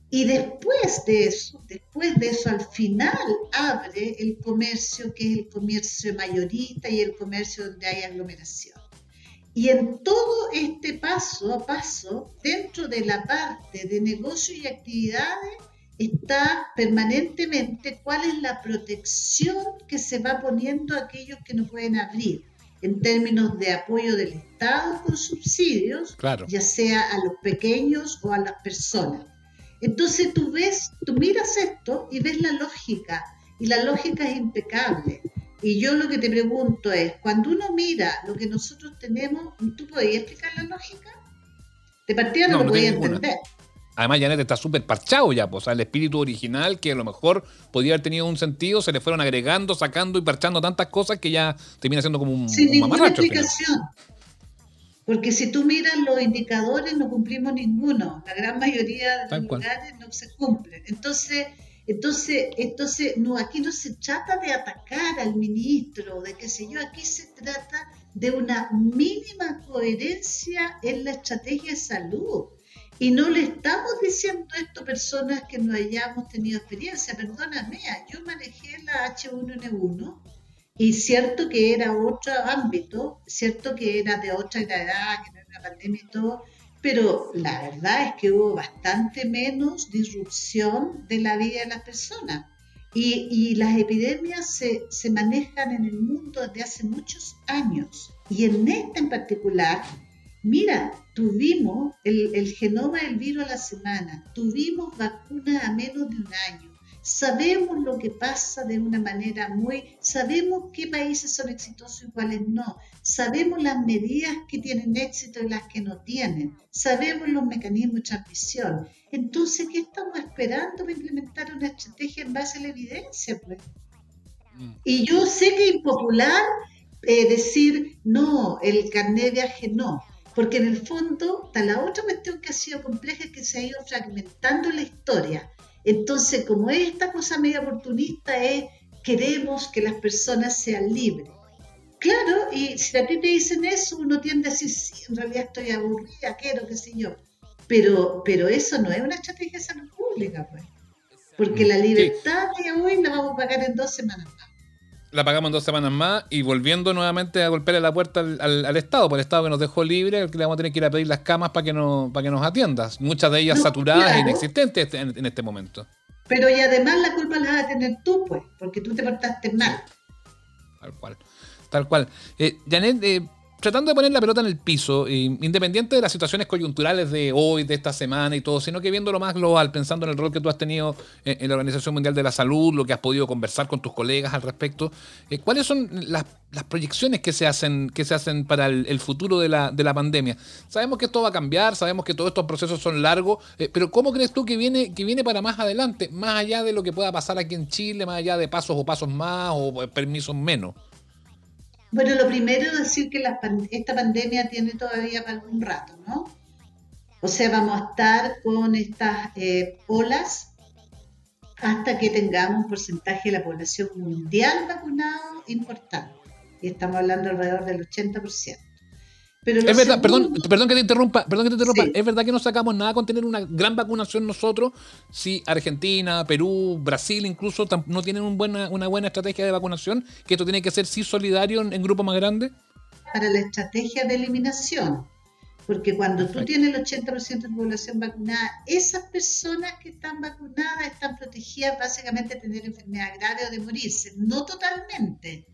Y después de eso, después de eso, al final abre el comercio que es el comercio mayorista y el comercio donde hay aglomeración. Y en todo este paso a paso, dentro de la parte de negocio y actividades, está permanentemente cuál es la protección que se va poniendo a aquellos que no pueden abrir. en términos de apoyo del Estado con subsidios, Claro. ya sea a los pequeños o a las personas. Entonces tú ves, tú miras esto y ves la lógica, y la lógica es impecable. Y yo lo que te pregunto es, cuando uno mira lo que nosotros tenemos, ¿tú podías explicar la lógica? De partida no, No, lo podía entender. Además, Janet está súper parchado ya, pues, o sea, el espíritu original que a lo mejor podía haber tenido un sentido, se le fueron agregando, sacando y parchando tantas cosas que ya termina siendo como un, Sin un ninguna final. Porque si tú miras los indicadores, no cumplimos ninguno. La gran mayoría de los lugares no se cumplen. Entonces, entonces, entonces no, aquí no se trata de atacar al ministro, de qué sé yo, aquí se trata de una mínima coherencia en la estrategia de salud. Y no le estamos diciendo esto a personas que no hayamos tenido experiencia. Perdóname, yo manejé la H1N1 y cierto que era otro ámbito, cierto que era de otra edad, que no era una pandemia y todo, pero la verdad es que hubo bastante menos disrupción de la vida de las personas. Y, y las epidemias se, se manejan en el mundo desde hace muchos años. Y en esta en particular, mira, tuvimos el, el genoma del virus a la semana, tuvimos vacunas a menos de un año, sabemos lo que pasa de una manera muy, sabemos qué países son exitosos y cuáles no, sabemos las medidas que tienen éxito y las que no tienen, sabemos los mecanismos de transmisión. Entonces, ¿qué estamos esperando para implementar una estrategia en base a la evidencia? Pues? Mm. Y yo sé que es impopular eh, decir, no, el carnet de viaje no, porque en el fondo está la otra cuestión que ha sido compleja, es que se ha ido fragmentando la historia. Entonces, como es esta cosa media oportunista, es queremos que las personas sean libres. Claro, y si a ti te dicen eso, uno tiende a decir, sí, en realidad estoy aburrida, quiero, qué sé yo. Pero, pero eso no es una estrategia de salud pública, pues. Porque la Mm, Sí. libertad de hoy la vamos a pagar en dos semanas más. La pagamos en dos semanas más y volviendo nuevamente a golpearle la puerta al, al- al Estado, por el Estado que nos dejó libre, el que le vamos a tener que ir a pedir las camas para que, no, para que nos atiendas. Muchas de ellas No, saturadas e inexistentes este- en, en este momento. Pero y además la culpa la vas a tener tú, pues, porque tú te portaste mal. Tal cual. Tal cual. Eh, Janet, eh, tratando de poner la pelota en el piso, independiente de las situaciones coyunturales de hoy, de esta semana y todo, sino que viéndolo más global, pensando en el rol que tú has tenido en, la Organización Mundial de la Salud, lo que has podido conversar con tus colegas al respecto, eh, ¿cuáles son las, las proyecciones que se hacen, que se hacen para el, futuro de la, de la pandemia? Sabemos que esto va a cambiar, sabemos que todos estos procesos son largos, eh, pero ¿cómo crees tú que viene, que viene para más adelante, más allá de lo que pueda pasar aquí en Chile, más allá de pasos o pasos más o permisos menos? Bueno, lo primero es decir que la esta pandemia tiene todavía para algún rato, ¿no? O sea, vamos a estar con estas eh, olas hasta que tengamos un porcentaje de la población mundial vacunado importante. Y estamos hablando alrededor del 80%. Pero Es verdad, perdón, perdón que te interrumpa, perdón que te interrumpa. Sí. Es verdad que no sacamos nada con tener una gran vacunación nosotros. Si Argentina, Perú, Brasil incluso no tienen un buena, una buena estrategia de vacunación, que esto tiene que ser sí solidario en, en grupos más grandes. para la estrategia de eliminación. Porque cuando tú Perfecto. tienes el 80% de población vacunada, esas personas que están vacunadas están protegidas básicamente de tener enfermedad grave o de morirse. No totalmente,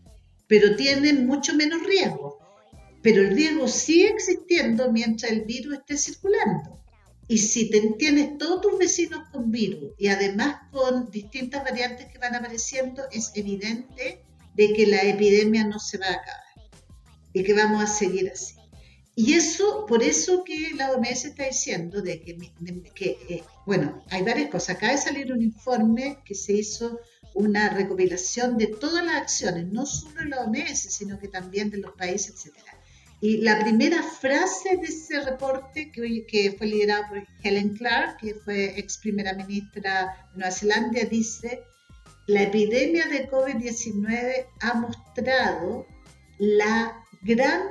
pero tienen mucho menos riesgo. Pero el riesgo sigue existiendo mientras el virus esté circulando. Y si te tienes todos tus vecinos con virus y además con distintas variantes que van apareciendo, es evidente de que la epidemia no se va a acabar y que vamos a seguir así. Y eso, por eso que la OMS está diciendo de que, de que, eh, bueno, hay varias cosas. Acaba de salir un informe que se hizo una recopilación de todas las acciones, no solo de la OMS, sino que también de los países, etcétera. Y la primera frase de ese reporte, que, que fue liderado por Helen Clark, que fue ex primera ministra de Nueva Zelanda, dice, la epidemia de COVID-19 ha mostrado la gran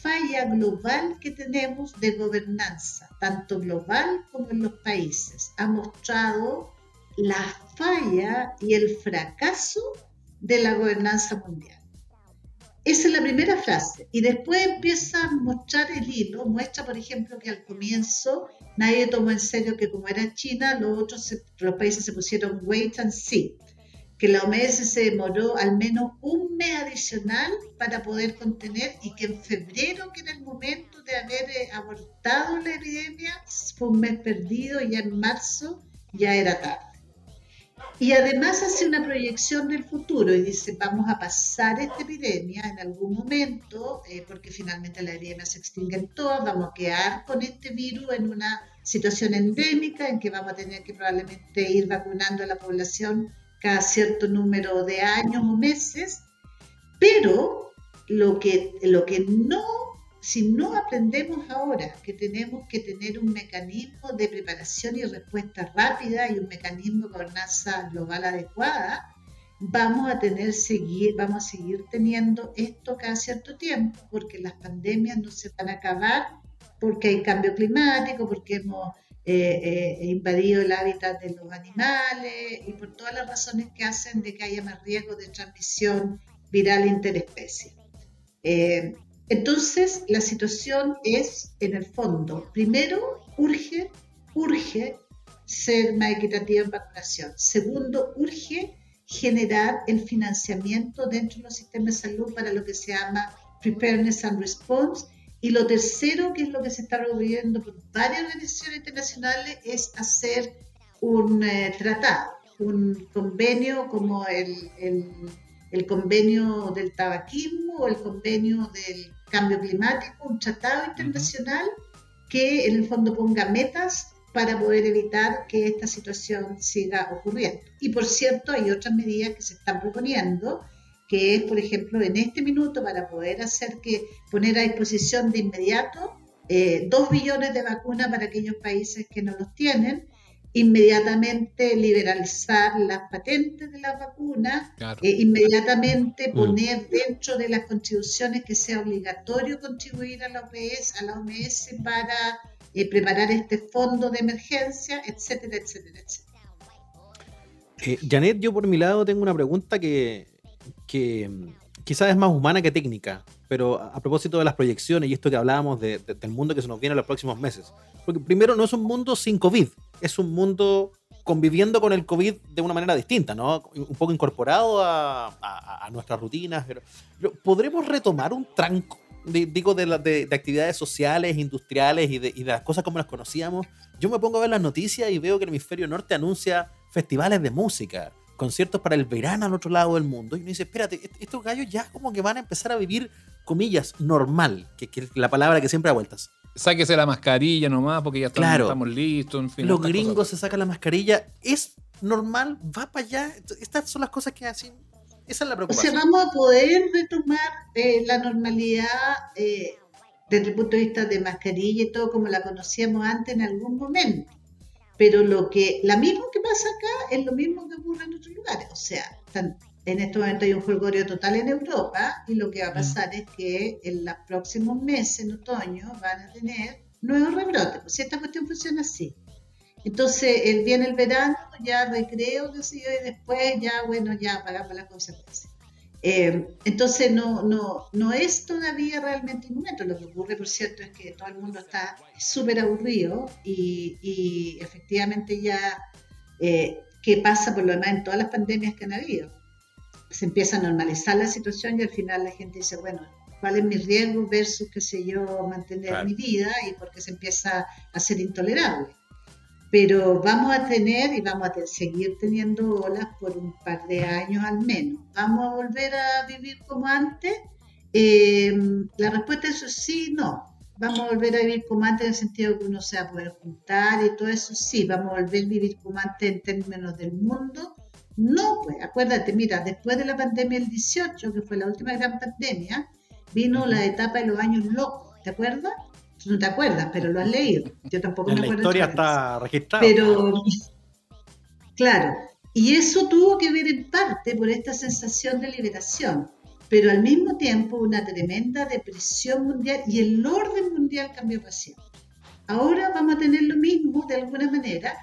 falla global que tenemos de gobernanza, tanto global como en los países. Ha mostrado la falla y el fracaso de la gobernanza mundial. Esa es la primera frase. Y después empieza a mostrar el hilo. Muestra, por ejemplo, que al comienzo nadie tomó en serio que como era China, los otros se- los países se pusieron wait and see que la OMS se demoró al menos un mes adicional para poder contener y que en febrero, que era el momento de haber eh, abortado la epidemia, fue un mes perdido y en marzo ya era tarde. Y además hace una proyección del futuro y dice, vamos a pasar esta epidemia en algún momento, eh, porque finalmente la epidemia se extingue en todas, vamos a quedar con este virus en una situación endémica en que vamos a tener que probablemente ir vacunando a la población cada cierto número de años o meses, pero lo que, lo que no, si no aprendemos ahora que tenemos que tener un mecanismo de preparación y respuesta rápida y un mecanismo de gobernanza global adecuada, vamos a tener seguir, vamos a seguir teniendo esto cada cierto tiempo, porque las pandemias no se van a acabar, porque hay cambio climático, porque hemos eh, eh, invadido el hábitat de los animales y por todas las razones que hacen de que haya más riesgo de transmisión viral interespecie. Eh, entonces, la situación es, en el fondo, primero, urge, urge ser más equitativa en vacunación. Segundo, urge generar el financiamiento dentro de los sistemas de salud para lo que se llama preparedness and response y lo tercero, que es lo que se está reuniendo por varias organizaciones internacionales, es hacer un eh, tratado, un convenio como el, el, convenio del tabaquismo o el convenio del cambio climático, un tratado internacional que en el fondo ponga metas para poder evitar que esta situación siga ocurriendo. Y por cierto, hay otras medidas que se están proponiendo que es, por ejemplo, en este minuto para poder hacer que poner a disposición de inmediato eh, dos billones de vacunas para aquellos países que no los tienen, inmediatamente liberalizar las patentes de las vacunas, eh, inmediatamente mm. poner dentro de las contribuciones que sea obligatorio contribuir a la OMS, a la OMS para eh, preparar este fondo de emergencia, etcétera, etcétera, etcétera. Janet, yo por mi lado tengo una pregunta que que mm, quizás es más humana que técnica, pero a, propósito de las proyecciones y esto que hablábamos del mundo que se nos viene en los próximos meses. Porque primero no es un mundo sin COVID, es un mundo conviviendo con el COVID de una manera distinta, ¿no? Un poco incorporado a, nuestras rutinas, pero, ¿podremos retomar un tranco, digo, de, de, actividades sociales, industriales y de, y de las cosas como las conocíamos? Yo me pongo a ver las noticias y veo que el hemisferio norte anuncia festivales de música, conciertos para el verano al otro lado del mundo. Y uno dice, espérate, estos gallos ya como que van a empezar a vivir, comillas, normal, que, es la palabra que siempre da vueltas. Sáquese la mascarilla nomás porque ya estamos, listos. En fin, Los gringos se sacan la mascarilla. ¿Es normal? ¿Va para allá? Estas son las cosas que hacen. Esa es la preocupación. O sea, vamos a poder retomar eh, la normalidad eh, desde el punto de vista de mascarilla y todo como la conocíamos antes en algún momento pero lo que, la misma que pasa acá es lo mismo que ocurre en otros lugares. O sea, en este momento hay un jolgorio total en Europa y lo que va a pasar mm. es que en los próximos meses, en otoño, van a tener nuevos rebrotes. Pues si esta cuestión funciona así. Entonces, el, viene el verano, ya recreo, qué sé yo, y después ya, bueno, ya pagamos las consecuencias. Eh, entonces no, no, no es todavía realmente un momento. Lo que ocurre, por cierto, es que todo el mundo está súper aburrido y, efectivamente ya, eh, ¿qué pasa por lo demás en todas las pandemias que han habido? Se empieza a normalizar la situación y al final la gente dice, bueno, ¿cuál es mi riesgo versus, qué sé yo, mantener mi vida? Y porque se empieza a ser intolerable pero vamos a tener y vamos a seguir teniendo olas por un par de años al menos. ¿Vamos a volver a vivir como antes? Eh, la respuesta es sí, no. Vamos a volver a vivir como antes en el sentido que uno se va a poder juntar y todo eso, sí. Vamos a volver a vivir como antes en términos del mundo. No, pues acuérdate, mira, después de la pandemia del 18, que fue la última gran pandemia, vino la etapa de los años locos, ¿te acuerdas? no te acuerdas, pero lo has leído. Yo tampoco en me acuerdo. La historia está registrada. Pero, claro, y eso tuvo que ver en parte por esta sensación de liberación, pero al mismo tiempo una tremenda depresión mundial y el orden mundial cambió para siempre. Ahora vamos a tener lo mismo de alguna manera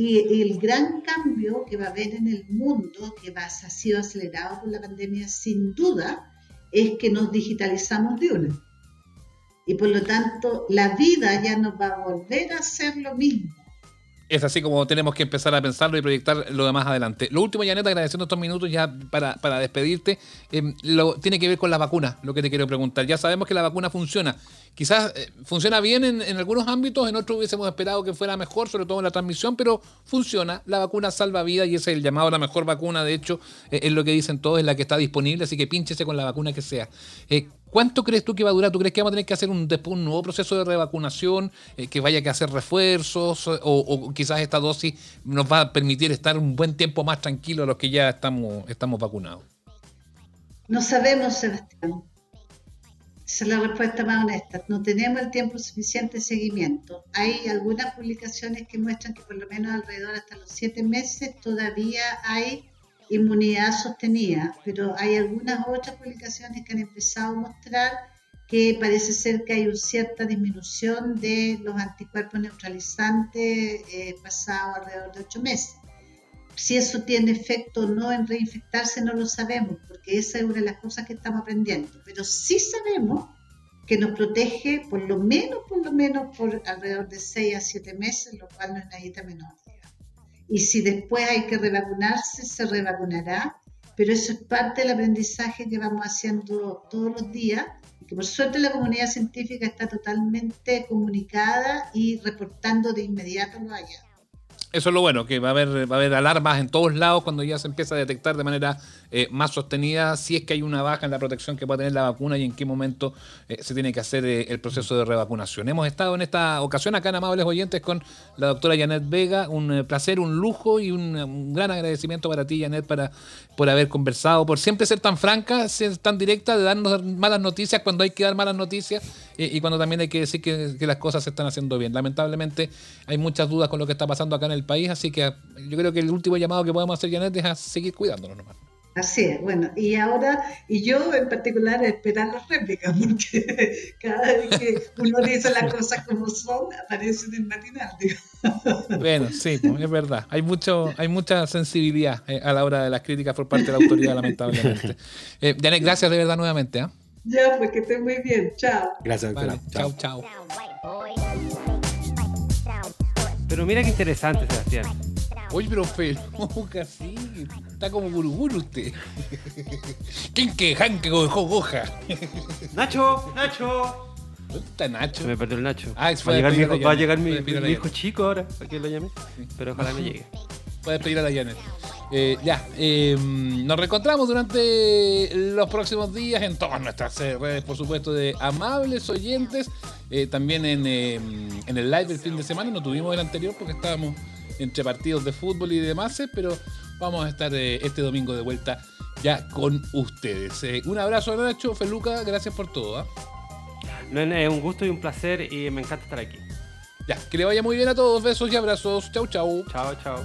y el gran cambio que va a haber en el mundo, que va, ha sido acelerado por la pandemia sin duda, es que nos digitalizamos de una y por lo tanto la vida ya no va a volver a ser lo mismo. Es así como tenemos que empezar a pensarlo y proyectar lo demás adelante. Lo último, Janet, agradeciendo estos minutos ya para, para despedirte, eh, lo, tiene que ver con la vacuna, lo que te quiero preguntar. Ya sabemos que la vacuna funciona. Quizás eh, funciona bien en, en, algunos ámbitos, en otros hubiésemos esperado que fuera mejor, sobre todo en la transmisión, pero funciona. La vacuna salva vidas y es el llamado a la mejor vacuna. De hecho, eh, es lo que dicen todos, es la que está disponible, así que pínchese con la vacuna que sea. ¿Cuánto crees tú que va a durar? ¿Tú crees que vamos a tener que hacer un, un nuevo proceso de revacunación? Eh, ¿Que vaya que hacer refuerzos? O, o, quizás esta dosis nos va a permitir estar un buen tiempo más tranquilos los que ya estamos, estamos vacunados? No sabemos, Sebastián. Esa es la respuesta más honesta. No tenemos el tiempo suficiente de seguimiento. Hay algunas publicaciones que muestran que por lo menos alrededor hasta los siete meses todavía hay inmunidad sostenida, pero hay algunas otras publicaciones que han empezado a mostrar que parece ser que hay una cierta disminución de los anticuerpos neutralizantes eh, pasado alrededor de ocho meses. Si eso tiene efecto o no en reinfectarse no lo sabemos, porque esa es una de las cosas que estamos aprendiendo, pero sí sabemos que nos protege por lo menos, por lo menos por alrededor de seis a siete meses, lo cual no es nadita menor y si después hay que revacunarse, se revacunará, pero eso es parte del aprendizaje que vamos haciendo todos los días y que por suerte la comunidad científica está totalmente comunicada y reportando de inmediato lo allá. Eso es lo bueno, que va a haber, va a haber alarmas en todos lados cuando ya se empieza a detectar de manera eh, más sostenida si es que hay una baja en la protección que puede tener la vacuna y en qué momento eh, se tiene que hacer eh, el proceso de revacunación. Hemos estado en esta ocasión acá en Amables Oyentes con la doctora Janet Vega. Un placer, un lujo y un, gran agradecimiento para ti, Janet, para, por haber conversado, por siempre ser tan franca, ser tan directa, de darnos malas noticias cuando hay que dar malas noticias y cuando también hay que decir que, que las cosas se están haciendo bien. Lamentablemente hay muchas dudas con lo que está pasando acá en el país, así que yo creo que el último llamado que podemos hacer, Janet, es a seguir cuidándonos nomás. Así es, bueno, y ahora, y yo en particular esperar las réplicas, porque cada vez que uno dice las cosas como son, aparecen en el matinal. Bueno, sí, es verdad. Hay mucho, hay mucha sensibilidad eh, a la hora de las críticas por parte de la autoridad, lamentablemente. Eh, Janet, gracias de verdad nuevamente. ¿eh? Ya, pues que estés muy bien. Chao. Gracias, doctora. chao, chao. Pero mira qué interesante, Sebastián. Oye, pero peluca, sí. Está como guruguru usted. ¿Quién que janque dejó goja? Nacho, Nacho. ¿Dónde está Nacho? Se me perdió el Nacho. Ah, va, a llegar, mi, hijo, va a llegar mi, mi, hijo chico ahora, para que lo llame. Pero ojalá no llegue. Puedes pedir a la Janet. Eh, ya, eh, nos reencontramos durante los próximos días en todas nuestras redes, por supuesto, de amables oyentes. Eh, también en, en el live del fin de semana. No tuvimos el anterior porque estábamos entre partidos de fútbol y demás, pero vamos a estar este domingo de vuelta ya con ustedes. un abrazo, Nacho, Feluca, gracias por todo. No, es un gusto y un placer y me encanta estar aquí. Ya, que le vaya muy bien a todos. Besos y abrazos. Chau, chau. Chao, chao.